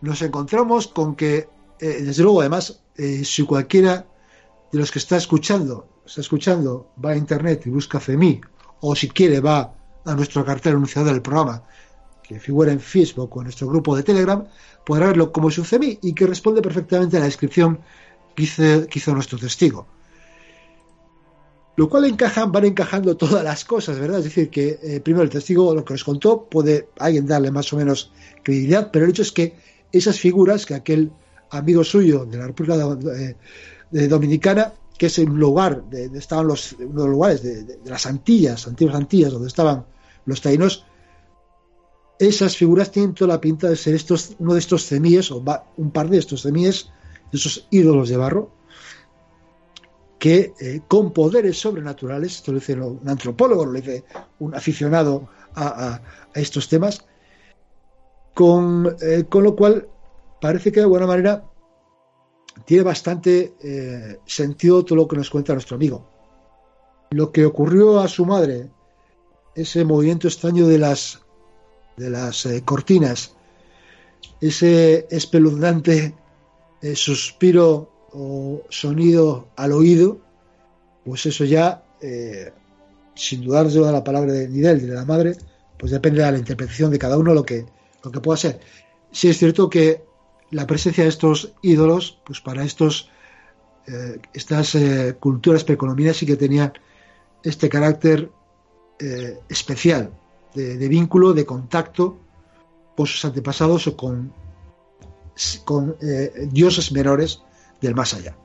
nos encontramos con que, eh, desde luego, además, eh, si cualquiera de los que está escuchando, está escuchando, va a internet y busca FEMI, o si quiere va a nuestro cartel anunciado del programa, que figura en Facebook o en nuestro grupo de Telegram, podrá verlo como es un CEMI y que responde perfectamente a la descripción que hizo, que hizo nuestro testigo. Lo cual encajan, van encajando todas las cosas, ¿verdad? Es decir, que eh, primero el testigo lo que nos contó puede alguien darle más o menos credibilidad, pero el hecho es que esas figuras que aquel amigo suyo de la República de, de Dominicana, que es un lugar, de, de estaban los, uno de los lugares de, las Antillas, antiguas Antillas, donde estaban los taínos, esas figuras tienen toda la pinta de ser estos, uno de estos cemíes, o un par de estos cemíes, de esos ídolos de barro, que eh, con poderes sobrenaturales, esto lo dice un antropólogo, lo dice un aficionado a estos temas, con, eh, con, lo cual parece que de alguna manera tiene bastante eh, sentido todo lo que nos cuenta nuestro amigo. Lo que ocurrió a su madre, ese movimiento extraño de las, de las eh, cortinas, ese espeluznante suspiro o sonido al oído, pues eso ya, eh, sin dudar de la palabra de, ni de él ni de la madre, pues depende de la interpretación de cada uno lo que, lo que pueda ser. Sí es cierto que la presencia de estos ídolos, pues para estos, eh, estas eh, culturas precolombinas sí que tenían este carácter eh, especial de, vínculo, de contacto con sus antepasados o con, con eh, dioses menores del más allá.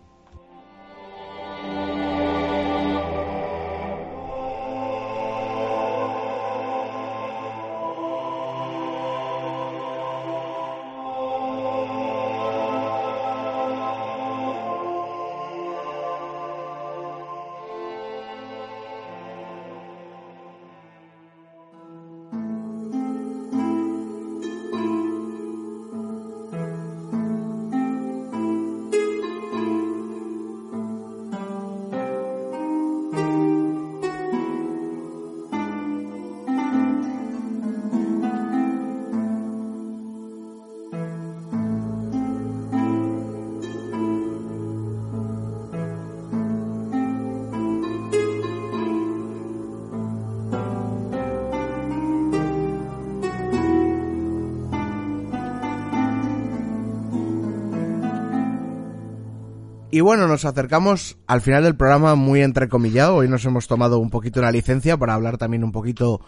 Y bueno, nos acercamos al final del programa muy entrecomillado. Hoy nos hemos tomado un poquito una licencia para hablar también un poquito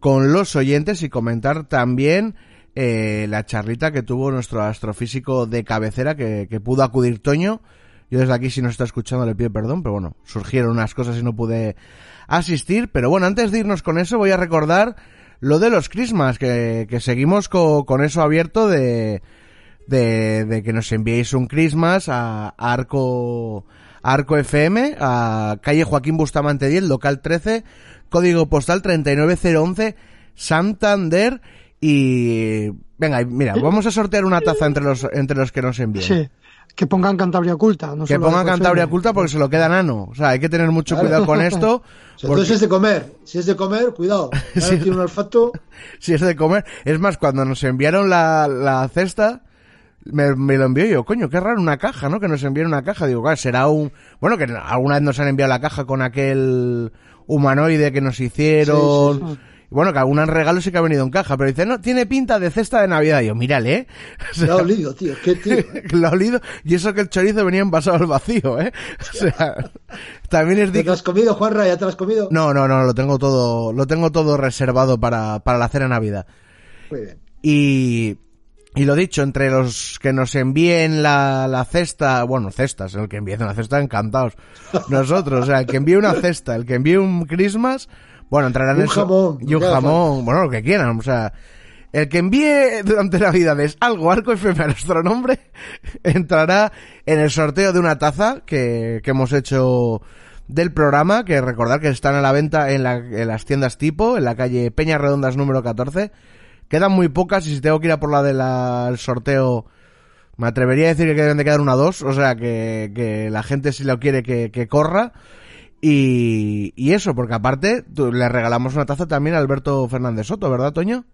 con los oyentes y comentar también eh, la charlita que tuvo nuestro astrofísico de cabecera que, que pudo acudir Toño. Yo desde aquí, si nos está escuchando, le pido perdón, pero bueno, surgieron unas cosas y no pude asistir. Pero bueno, antes de irnos con eso, voy a recordar lo de los Christmas, que, que seguimos co- con eso abierto de, de, de que nos enviéis un Christmas a, a Arco, a Arco FM, a calle Joaquín Bustamante 10, local 13, código postal 39011, Santander. Y venga, mira, vamos a sortear una taza entre los, entre los que nos envíen. Sí. Que pongan Cantabria oculta. No Que pongan Cantabria oculta porque se lo queda nano. O sea, hay que tener mucho Claro. cuidado con esto. <laughs> Porque entonces es de comer. Si es de comer, cuidado. <laughs> Sí. tiene un olfato. <laughs> si es de comer. Es más, cuando nos enviaron la, la cesta, me, me lo envió yo. Coño, qué raro una caja, ¿no? Que nos envíen una caja. Digo, claro, será un... Bueno, que alguna vez nos han enviado la caja con aquel humanoide que nos hicieron. Sí, sí, Y bueno, que algún regalo sí que ha venido en caja, pero dice, no, tiene pinta de cesta de Navidad. Y yo, mírale, ¿eh? <laughs> O sea, Lo ha olido, tío. Qué tío. <laughs> ¿eh? lo ha olido. Y eso que el chorizo venía envasado al vacío, ¿eh? <laughs> O sea, también es ¿Te lo has comido, Juanra? ¿Ya te lo has comido? No, no, no, lo tengo todo, lo tengo todo reservado para, para la cena de Navidad. Muy bien. Y, y lo dicho, entre los que nos envíen la, la cesta, bueno, cestas, el que envíe una cesta, encantados. <laughs> Nosotros, o sea, el que envíe una cesta, el que envíe un Christmas, bueno, entrarán Un en eso- jamón, y un jamón, bueno, lo que quieran, o sea, el que envíe durante Navidades algo Arco FM a nuestro nombre, <laughs> entrará en el sorteo de una taza que, que hemos hecho del programa, que recordar que están a la venta en, la- en las tiendas tipo, en la calle Peñas Redondas número 14. Quedan muy pocas y si tengo que ir a por la del sorteo, me atrevería a decir que deben de quedar una o dos, o sea que, que la gente si lo quiere que, que corra. Y, y eso, porque aparte tú- le regalamos una taza también a Alberto Fernández Soto, ¿verdad, Toño?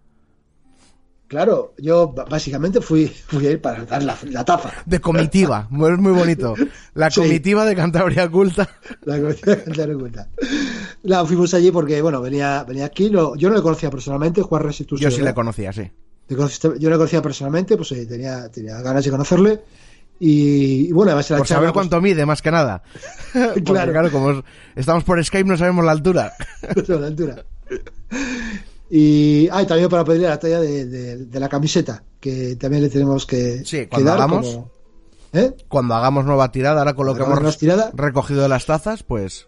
Claro, yo básicamente fui, fui a ir para dar la, la taza. De comitiva, muy, muy bonito. La <laughs> Sí. comitiva de Cantabria Culta. La que me te das No, fuimos allí porque, bueno, venía, venía aquí. no- yo no le conocía personalmente, Juan tú Yo sí le conocía, sí. Yo no le conocía personalmente, pues eh, tenía, tenía ganas de conocerle. Y, y bueno, además era Por saber cuánto mide, más que nada. <laughs> Porque, Claro. claro, como es- estamos por Skype no sabemos la altura. <laughs> la altura. Y, ah, y también para pedirle la talla de, de- de la camiseta, que también le tenemos que, Sí, que cuando dar hagamos. como- ¿eh? Cuando hagamos nueva tirada, ahora con lo que Cuando hemos hagamos tirada. recogido de las tazas, pues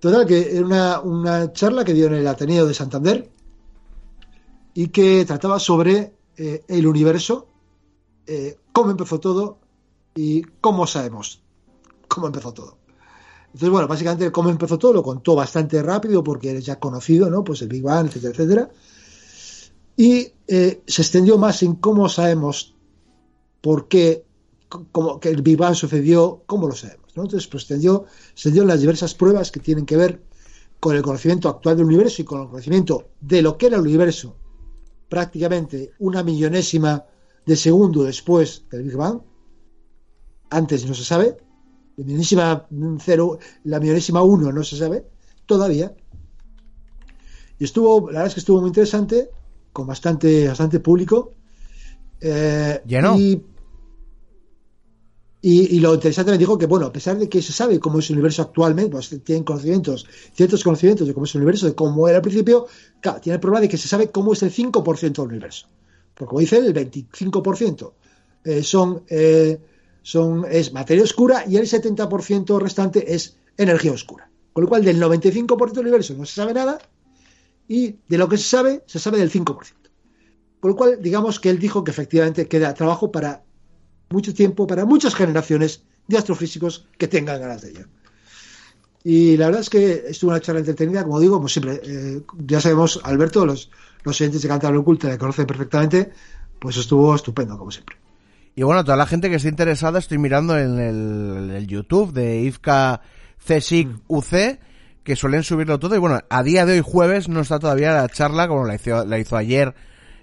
Total, que era una, una charla que dio en el Ateneo de Santander y que trataba sobre eh, el universo, eh, cómo empezó todo y cómo sabemos cómo empezó todo. Entonces, bueno, básicamente cómo empezó todo lo contó bastante rápido porque es ya conocido, ¿no? Pues el Big Bang, etcétera, etcétera. Y eh, se extendió más en cómo sabemos por qué, cómo, que el Big Bang sucedió, cómo lo sabemos, ¿no? Entonces, pues se dio las diversas pruebas que tienen que ver con el conocimiento actual del universo y con el conocimiento de lo que era el universo prácticamente una millonésima de segundo después del Big Bang. Antes no se sabe. La millonésima cero, la millonésima uno no se sabe todavía. Y estuvo, la verdad es que estuvo muy interesante, con bastante, bastante público. Eh, Llenó. Y, y, lo interesante me dijo que, bueno, a pesar de que se sabe cómo es el universo actualmente, pues tienen conocimientos, ciertos conocimientos de cómo es el universo, de cómo era al principio, claro, tiene el problema de que se sabe cómo es el 5% del universo. Porque como dice el 25% eh, son, eh, son, es materia oscura y el 70% restante es energía oscura. Con lo cual, del 95% del universo no se sabe nada y de lo que se sabe, se sabe del 5%. Con lo cual, digamos que él dijo que efectivamente queda trabajo para mucho tiempo, para muchas generaciones de astrofísicos que tengan ganas de ello. Y la verdad es que estuvo una charla entretenida, como digo, como siempre. eh, ya sabemos, Alberto, los, los oyentes de Cantabria Oculta le conocen perfectamente, pues estuvo estupendo, como siempre. Y bueno, toda la gente que esté interesada, estoy mirando en el, YouTube de IFCA CSIC UC, que suelen subirlo todo. Y bueno, a día de hoy, jueves, no está todavía la charla como la hizo, la hizo ayer.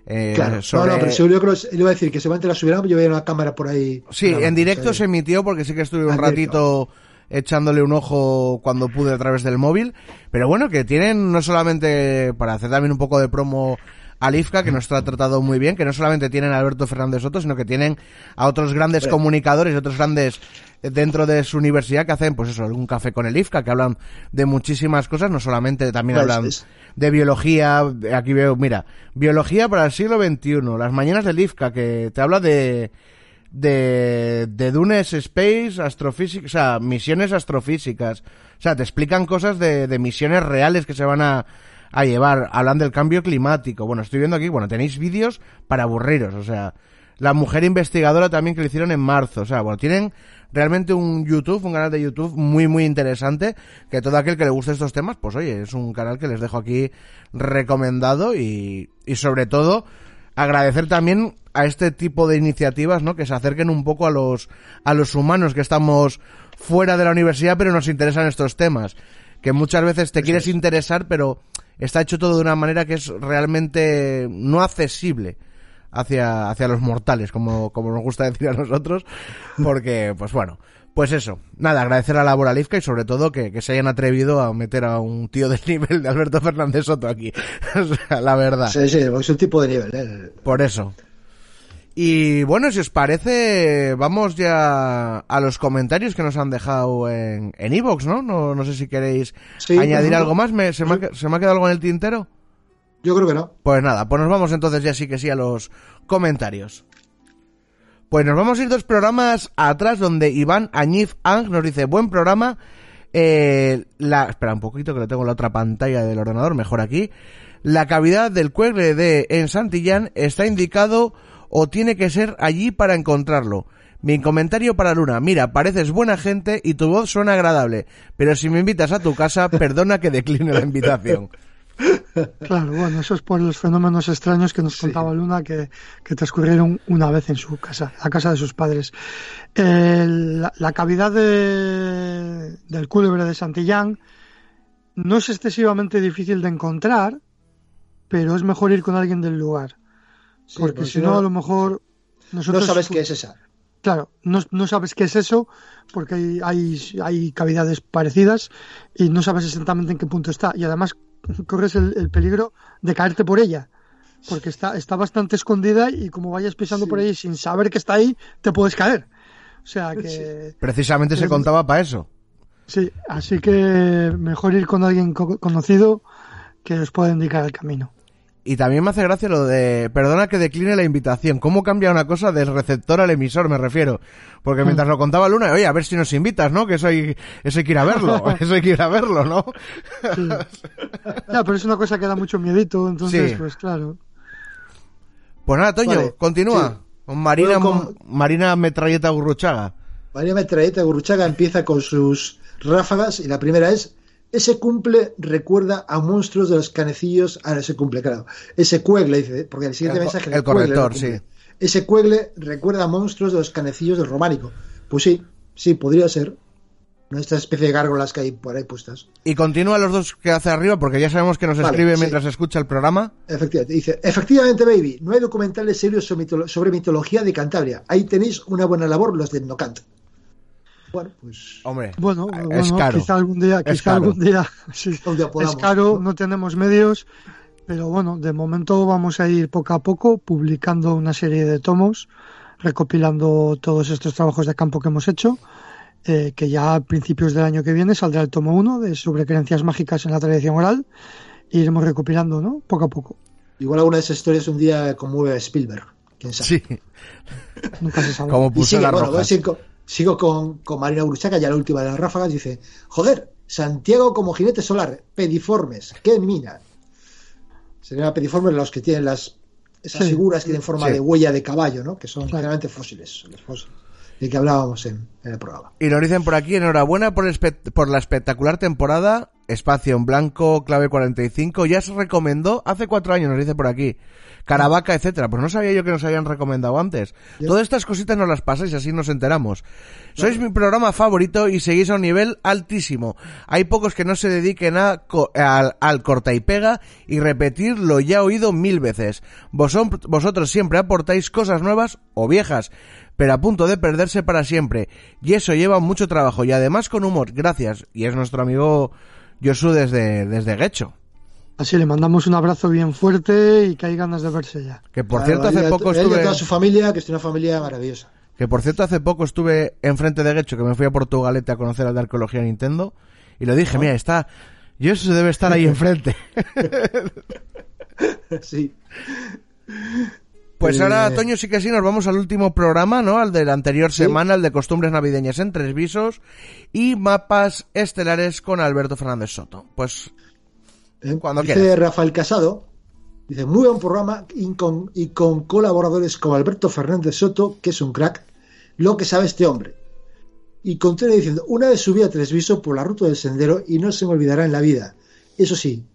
Eh, Claro, sobre- no, no, pero seguro yo creo que iba a decir que seguramente la subirán, yo veía una cámara por ahí. Sí, en directo se emitió porque sí que estuve un ratito echándole un ojo cuando pude a través del móvil. Pero bueno, que tienen no solamente para hacer también un poco de promo al IFCA, que nos ha tratado muy bien, que no solamente tienen a Alberto Fernández Soto, sino que tienen a otros grandes comunicadores otros grandes eh, dentro de su universidad que hacen, pues eso, un café con el IFCA, que hablan de muchísimas cosas, no solamente también Pues, hablan es- de biología, aquí veo, mira, biología para el siglo XXI, las mañanas del IFCA, que te habla de, de, de Dunes Space, astrofísica, o sea, misiones astrofísicas. O sea, te explican cosas de, de misiones reales que se van a, a llevar. Hablan del cambio climático. Bueno, estoy viendo aquí, bueno, tenéis vídeos para aburriros, o sea, la mujer investigadora también que lo hicieron en marzo. O sea, bueno, tienen realmente un YouTube, un canal de YouTube muy, muy interesante. Que todo aquel que le guste estos temas, pues oye, es un canal que les dejo aquí recomendado y, y sobre todo agradecer también a este tipo de iniciativas, ¿no? Que se acerquen un poco a los, a los humanos que estamos fuera de la universidad, pero nos interesan estos temas. Que muchas veces te quieres interesar, pero está hecho todo de una manera que es realmente no accesible hacia, hacia los mortales, como, como nos gusta decir a nosotros, porque, pues bueno, pues eso, nada, agradecer a la Boralifca y sobre todo que, que, se hayan atrevido a meter a un tío del nivel de Alberto Fernández Soto aquí, <laughs> o sea, la verdad. Sí, sí, es un tipo de nivel, ¿eh? Por eso. Y bueno, si os parece, vamos ya a los comentarios que nos han dejado en Evox, en ¿no? ¿no? No sé si queréis sí, añadir no, algo más. ¿Me, se, me ha, ¿Se me ha quedado algo en el tintero? Yo creo que no. Pues nada, pues nos vamos entonces ya sí que sí a los comentarios. Pues nos vamos a ir dos programas atrás donde Iván Añiz Ang nos dice, buen programa. Eh, la, espera un poquito que lo tengo en la otra pantalla del ordenador, mejor aquí. La cavidad del cuegle de en Santillán está indicado o tiene que ser allí para encontrarlo. Mi comentario para Luna, mira, pareces buena gente y tu voz suena agradable, pero si me invitas a tu casa, <laughs> perdona que decline la invitación. Claro, bueno, eso es por los fenómenos extraños que nos contaba sí. Luna que, que, transcurrieron una vez en su casa, la casa de sus padres. Eh, la, la, cavidad de, del cúlebre de Santillán no es excesivamente difícil de encontrar, pero es mejor ir con alguien del lugar. Sí, porque, porque si no, a lo mejor nosotros... No sabes qué es esa. Claro, no, no, sabes qué es eso porque hay, hay, hay, cavidades parecidas y no sabes exactamente en qué punto está. Y además <laughs> corres el, el peligro de caerte por ella porque está, está bastante escondida y como vayas pisando sí. por ahí sin saber que está ahí, te puedes caer. O sea <laughs> que... Precisamente se contaba para eso. Sí, así que mejor ir con alguien co conocido que os pueda indicar el camino. Y también me hace gracia lo de, perdona que decline la invitación. ¿Cómo cambia una cosa del receptor al emisor, me refiero? Porque mientras lo contaba Luna, oye, a ver si nos invitas, ¿no? Que eso hay, eso hay que ir a verlo, <laughs> eso hay que ir a verlo, ¿no? Sí. Ya, pero es una cosa que da mucho miedito, entonces, sí. pues claro. Pues nada, Toño, vale. continúa. Sí. Con Marina, con... Marina Metralleta Gurruchaga. Marina Metralleta Gurruchaga empieza con sus ráfagas y la primera es ese cumple recuerda a monstruos de los canecillos. Ah, ese cumple, claro. Ese cuegle, dice, porque el siguiente el, mensaje. El, el corrector, sí. Ese cuegle recuerda a monstruos de los canecillos del románico. Pues sí, sí, podría ser. Esta especie de gárgolas que hay por ahí puestas. Y continúa los dos que hace arriba, porque ya sabemos que nos vale, escribe mientras escucha el programa. Efectivamente, dice, efectivamente, baby, no hay documentales serios sobre, mitolo sobre mitología de Cantabria. Ahí tenéis una buena labor los de Nocant. Bueno, pues. Hombre, bueno, es bueno, caro. quizá algún día, quizá caro. algún día, <laughs> sí, es caro, ¿no? tenemos medios, pero bueno, de momento vamos a ir poco a poco publicando una serie de tomos, recopilando todos estos trabajos de campo que hemos hecho, eh, que ya a principios del año que viene saldrá el tomo 1 de sobre creencias mágicas en la tradición oral, e iremos recopilando, ¿no? Poco a poco. Igual alguna de esas historias un día conmueve a Spielberg, quién sabe. Sí. Nunca se sabe. Como puso y sigue, la bueno. Sigo con, con Marina Bruchaca, ya la última de las ráfagas, dice, joder, Santiago como jinete solar, pediformes, qué mina. Serían pediformes los que tienen las esas figuras que tienen forma sí. de huella de caballo, ¿no? Que son claro. generalmente fósiles, los fósiles de que hablábamos en, en, el programa. Y nos dicen por aquí, enhorabuena por, el por la espectacular temporada, espacio en blanco, clave 45, ya se recomendó hace cuatro años, nos dice por aquí. Caravaca, etcétera. Pues no sabía yo que nos habían recomendado antes. Todas estas cositas nos las pasáis así nos enteramos. Claro. Sois mi programa favorito y seguís a un nivel altísimo. Hay pocos que no se dediquen a, al, al, corta y pega y repetir lo ya oído mil veces. Vosot, vosotros siempre aportáis cosas nuevas o viejas, pero a punto de perderse para siempre. Y eso lleva mucho trabajo y además con humor. Gracias. Y es nuestro amigo Josu desde, desde Guecho. Así le mandamos un abrazo bien fuerte y que hay ganas de verse ya. Que por claro, cierto hace poco estuve. Y toda su familia, que es una familia maravillosa. Que por cierto hace poco estuve enfrente de Guecho, que me fui a Portugalete a conocer al de arqueología Nintendo y le dije, oh. mira, está, yo eso debe estar ahí <laughs> enfrente. sí. Pues ahora, Toño, sí que sí, nos vamos al último programa, ¿no? Al de la anterior semana, al de costumbres navideñas en tres visos y mapas estelares con Alberto Fernández Soto. Pues, eh, cuando dice Rafael Casado, dice, muy buen programa y con, y con colaboradores como Alberto Fernández Soto, que es un crack, lo que sabe este hombre. Y continúa diciendo, una vez subí a Tresviso por la ruta del sendero y no se me olvidará en la vida. Eso sí,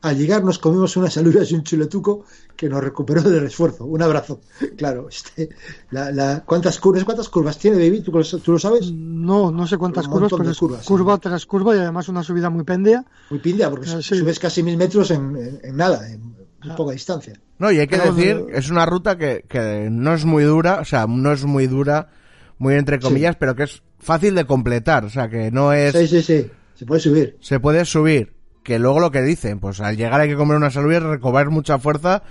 al llegar nos comimos unas alubias y un chuletuco que nos recuperó del esfuerzo. Un abrazo. <laughs> Claro, este, la, ¿cuántas curvas cuántas curvas tiene, David? ¿Tú, lo sabes? No, no sé cuántas curvas, pero es curva tras curva y además una subida muy pendia. Muy pendia, porque eh, subes casi mil metros en, nada, en, ah. poca distancia. No, y hay que decir, es una ruta que, que, no es muy dura, o sea, no es muy dura, muy entre comillas, pero que es fácil de completar, o sea, que no es... Sí, sí, sí, se puede subir. Se puede subir que luego lo que dicen, pues al llegar hay que comer una salud y recobrar mucha fuerza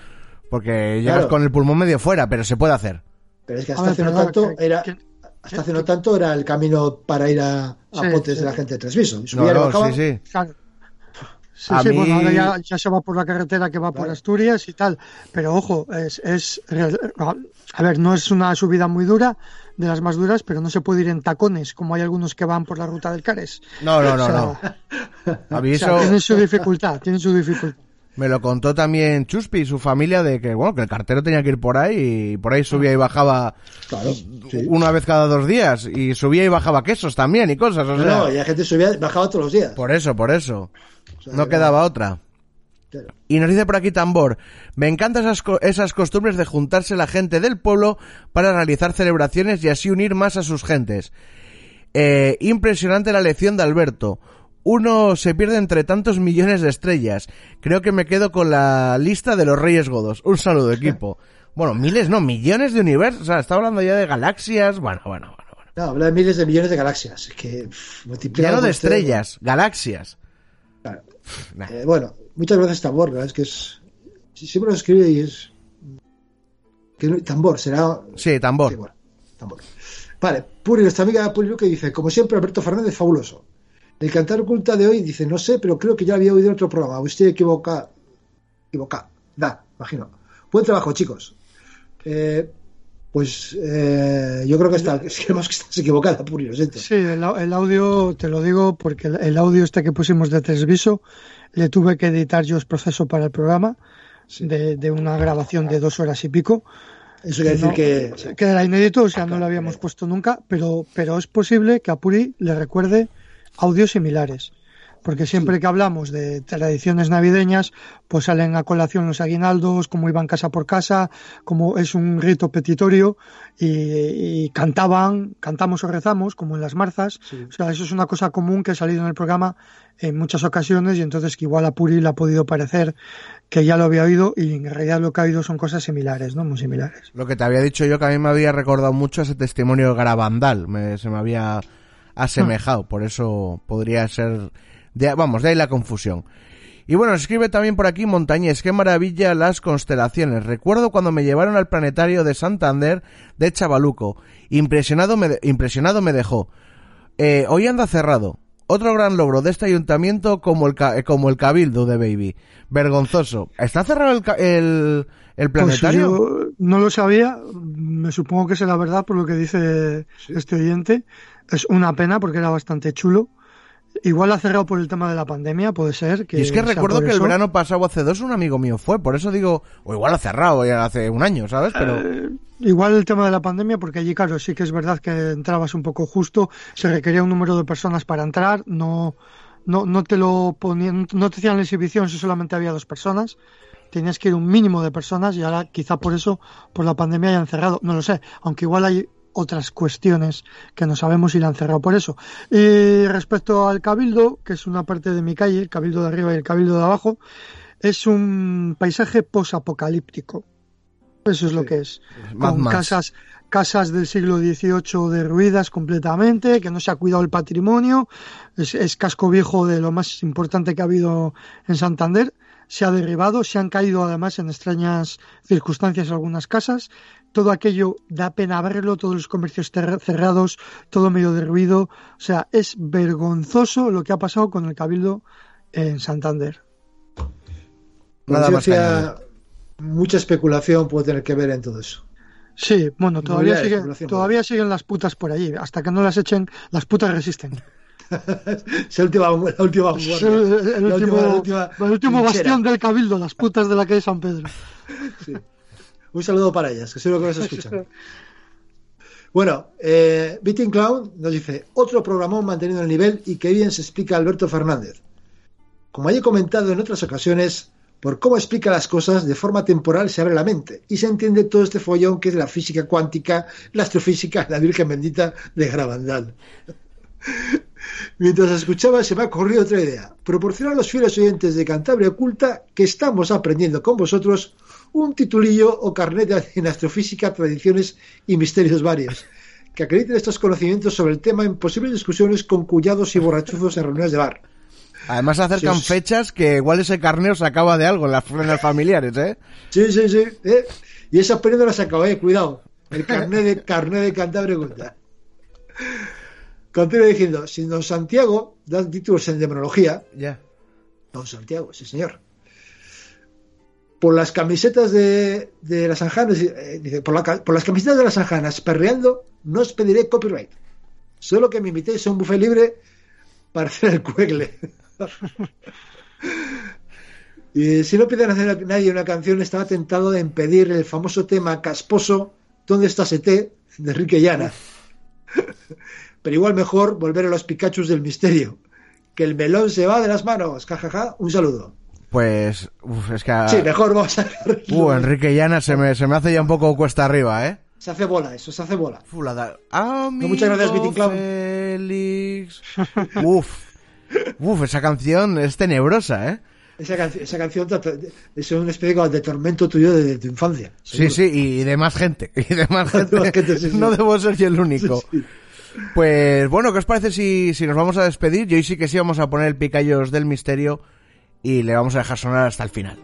porque llegas con el pulmón medio fuera, pero se puede hacer. Pero es que hasta hace no tanto era hasta hace no tanto era el camino para ir a, a Potes de la gente de Tresviso. Y subía no, sí, sí. Sí, sí, bueno, ahora ya, ya, se va por la carretera que va por Asturias y tal. Pero ojo, es, es. A ver, no es una subida muy dura, de las más duras, pero no se puede ir en tacones, como hay algunos que van por la ruta del Cares. No, no, no, no. Aviso. tienen su dificultad, tienen su dificultad. Me lo contó también Chuspi y su familia de que, bueno, que el cartero tenía que ir por ahí y por ahí subía y bajaba una vez cada dos días y subía y bajaba quesos también y cosas. O sea, no, y la gente subía y bajaba todos los días. Por eso, por eso. no quedaba otra. Y nos dice por aquí Tambor, me encantan esas, esas costumbres de juntarse la gente del pueblo para realizar celebraciones y así unir más a sus gentes. Eh, impresionante la lección de Alberto. Uno se pierde entre tantos millones de estrellas. Creo que me quedo con la lista de los Reyes Godos. Un saludo, equipo. <laughs> Bueno, miles, no, millones de universos. O sea, está hablando ya de galaxias. Bueno, bueno, bueno. bueno. No, habla de miles de millones de galaxias. que ya no de estrellas, galaxias. Eh, bueno, muchas gracias Tambor, es que es siempre lo escribe y es que tambor será sí tambor. Tambor. Vale Puri nuestra amiga Puri que dice como siempre Alberto Fernández fabuloso. El cantar oculta de hoy dice no sé pero creo que ya había oído en otro programa. Usted equivoca equivoca da imagino. Buen trabajo chicos. Eh, pues eh, yo creo que está, que estás equivocada, Puri, Sí, el, audio, te lo digo, porque el, audio este que pusimos de Tresviso, le tuve que editar yo el proceso para el programa, de, una grabación de dos horas y pico. Eso quiere decir que... Que era inédito, o sea, no lo habíamos puesto nunca, pero, pero es posible que a Puri le recuerde audios similares porque siempre que hablamos de tradiciones navideñas, pues salen a colación los aguinaldos, como iban casa por casa, como es un rito petitorio, y, cantaban, cantamos o rezamos, como en las marzas. O sea, eso es una cosa común que ha salido en el programa en muchas ocasiones, y entonces que igual a Puri le ha podido parecer que ya lo había oído, y en realidad lo que ha oído son cosas similares, ¿no? Muy similares. Lo que te había dicho yo, que a mí me había recordado mucho ese testimonio de Garabandal, se me había asemejado, por eso podría ser vamos, de ahí la confusión. Y bueno, escribe también por aquí Montañés, qué maravilla las constelaciones. Recuerdo cuando me llevaron al planetario de Santander de Chavaluco. Impresionado me, impresionado me dejó. Eh, hoy anda cerrado. Otro gran logro de este ayuntamiento como el, como el Cabildo de Baby. Vergonzoso. ¿Está cerrado el, el, el pues planetario? yo no lo sabía. Me supongo que es la verdad por lo que dice este oyente. Es una pena porque era bastante chulo. Igual ha cerrado por el tema de la pandemia, puede ser. Que y es que recuerdo que el verano pasado hace dos un amigo mío fue, por eso digo, o igual ha cerrado ya hace un año, ¿sabes? Pero eh, igual el tema de la pandemia, porque allí, claro, sí que es verdad que entrabas un poco justo, se requería un número de personas para entrar, no, no, no te lo ponían, no te hacían la exhibición si solamente había dos personas. Tenías que ir un mínimo de personas y ahora quizá por eso, por la pandemia hayan cerrado. No lo sé, aunque igual hay otras cuestiones que no sabemos y la han cerrado por eso. Y respecto al cabildo, que es una parte de mi calle, el cabildo de arriba y el cabildo de abajo, es un paisaje posapocalíptico. Eso es lo que es. Con casas, casas del siglo XVIII derruidas completamente, que no se ha cuidado el patrimonio, es, es, casco viejo de lo más importante que ha habido en Santander, se ha derribado, se han caído además en extrañas circunstancias algunas casas todo aquello da pena verlo, todos los comercios cerrados, todo medio derruido. O sea, es vergonzoso lo que ha pasado con el Cabildo en Santander. Nada más. mucha especulación puede tener que ver en todo eso. Sí, bueno, todavía, sigue- todavía siguen las putas por allí. Hasta que no las echen, las putas resisten. <laughs> <laughs> Es la última, la última Es vanguardia. el, el La último, última- el bastión del cabildo, las putas de la calle San Pedro. <laughs> Un saludo para ellas, que seguro que nos escuchan. <laughs> Bueno, eh, Beating Clown nos dice, otro programón manteniendo el nivel y que bien se explica Alberto Fernández. Como he comentado en otras ocasiones, por cómo explica las cosas de forma temporal se abre la mente y se entiende todo este follón que es la física cuántica, la astrofísica, la Virgen bendita de Gravandal. Mientras escuchaba se me ha ocurrido otra idea. Proporcionar a los fieles oyentes de Cantabria Oculta que estamos aprendiendo con vosotros un titulillo o carnet de- en astrofísica, tradiciones y misterios varios. Que acrediten estos conocimientos sobre el tema en posibles discusiones con cuñados y borrachuzos en reuniones de bar. Además se acercan Sí, fechas que igual ese carneo se acaba de algo en las frenas familiares, ¿eh? Sí, sí, sí. ¿eh? Y esa poniendo las acabé, cuidado. El carnet de, <laughs> carnet de Cantabria Oculta. Continúa diciendo, si don Santiago da títulos en demonología, Ya. Don Santiago, sí señor. Por las camisetas de, de las anjanas, eh, dice, por, la ca- por las camisetas de las anjanas, perreando, no os pediré copyright. Solo que me invitéis a un buffet libre para hacer el cuegle. <laughs> y si no piden hacer a nadie una canción, estaba tentado en pedir el famoso tema casposo, ¿Dónde está ese té? de Enrique Llana. <laughs> Pero igual mejor volver a los Pikachus del misterio. Que el melón se va de las manos. Jajaja, un saludo. Pues, uf, es que... a- Sí, mejor vamos a Uh, Enrique Llana se me, se me hace ya un poco cuesta arriba, ¿eh? Se hace bola eso, se hace bola. Uf, da- Amigo muchas gracias, Beating Clown. Félix. <laughs> Uf. Uf, esa canción es tenebrosa, ¿eh? Esa, canci- esa canción es una especie de tormento tuyo de, tu infancia. Sí, sí, y de más gente. <laughs> Y de más <laughs> gente. No debo ser yo el único. Sí, sí. Pues bueno, ¿qué os parece si, si nos vamos a despedir? Yo hoy sí que sí vamos a poner el picayos del misterio y le vamos a dejar sonar hasta el final.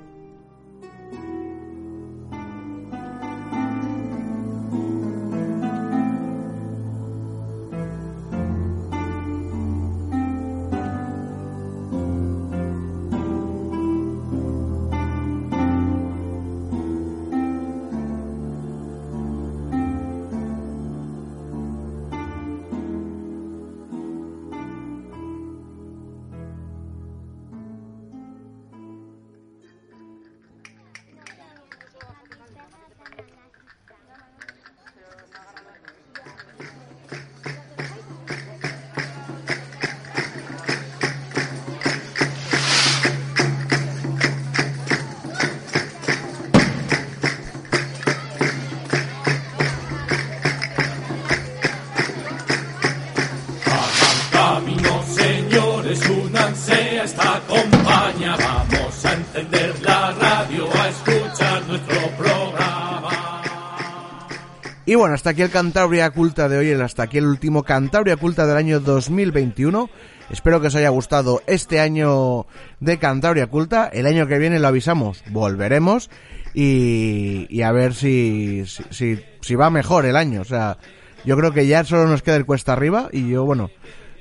Hasta aquí el Cantabria Culta de hoy, el- hasta aquí el último Cantabria Culta del año 2021. Espero que os haya gustado este año de Cantabria Culta. El año que viene lo avisamos, volveremos y, y a ver si, si, si, si va mejor el año. O sea, yo creo que ya solo nos queda el cuesta arriba y yo, bueno,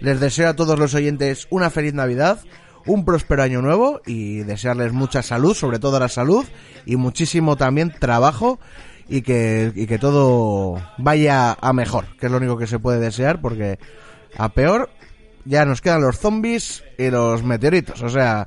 les deseo a todos los oyentes una feliz Navidad, un próspero año nuevo y desearles mucha salud, sobre todo la salud y muchísimo también trabajo y que, y que todo vaya a mejor, que es lo único que se puede desear porque a peor ya nos quedan los zombies y los meteoritos, o sea,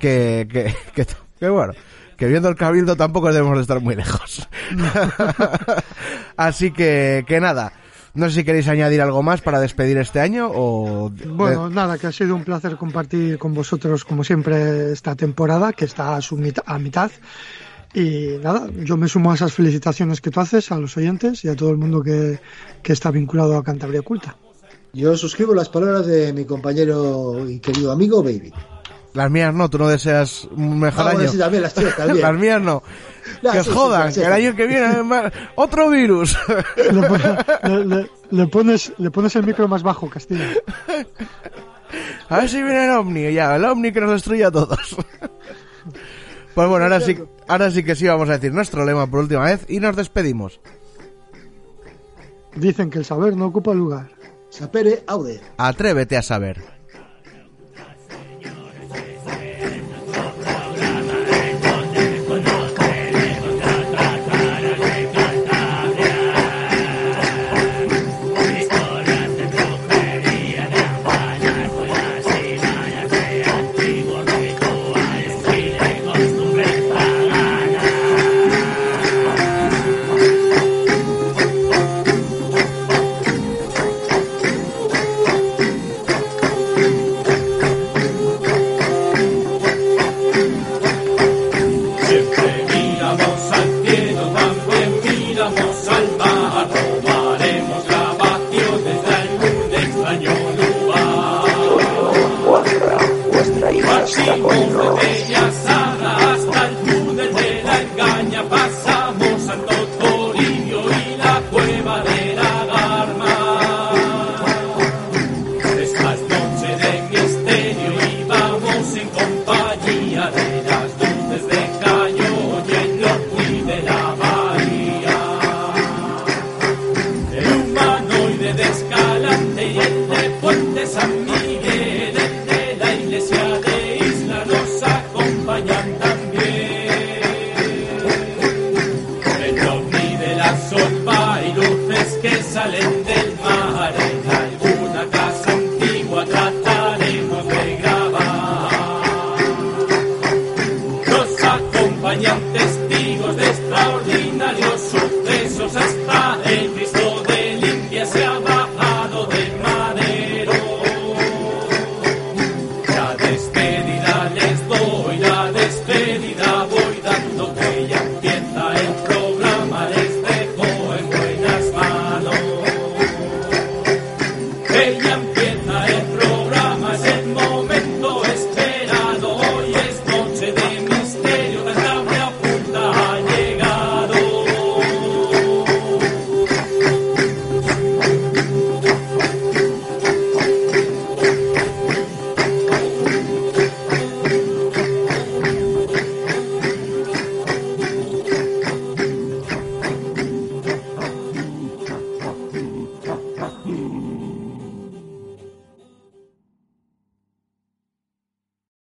que, que, <laughs> que, bueno, que viendo el cabildo tampoco debemos de estar muy lejos. <laughs> Así que, que nada, no sé si queréis añadir algo más para despedir este año o... Bueno, nada, que ha sido un placer compartir con vosotros, como siempre, esta temporada, que está a, su mit- a mitad. Y nada, yo me sumo a esas felicitaciones que tú haces a los oyentes y a todo el mundo que, que está vinculado a Cantabria Culta. Yo suscribo las palabras de mi compañero y querido amigo Baby. Las mías no, tú no deseas un mejor Ah, bueno, año. sí, también, las tuyas <laughs> también. Las mías no. Ya, que os jodan, sí, sí. que el año que viene más- otro virus. Le, le- <laughs> le- le pones, le pones el micro más bajo, Castillo. A ver si viene el ovni, ya, el ovni que nos destruye a todos. <laughs> Pues bueno, ahora sí, ahora sí que sí vamos a decir nuestro lema por última vez y nos despedimos. Dicen que el saber no ocupa lugar. Sapere aude. Atrévete a saber.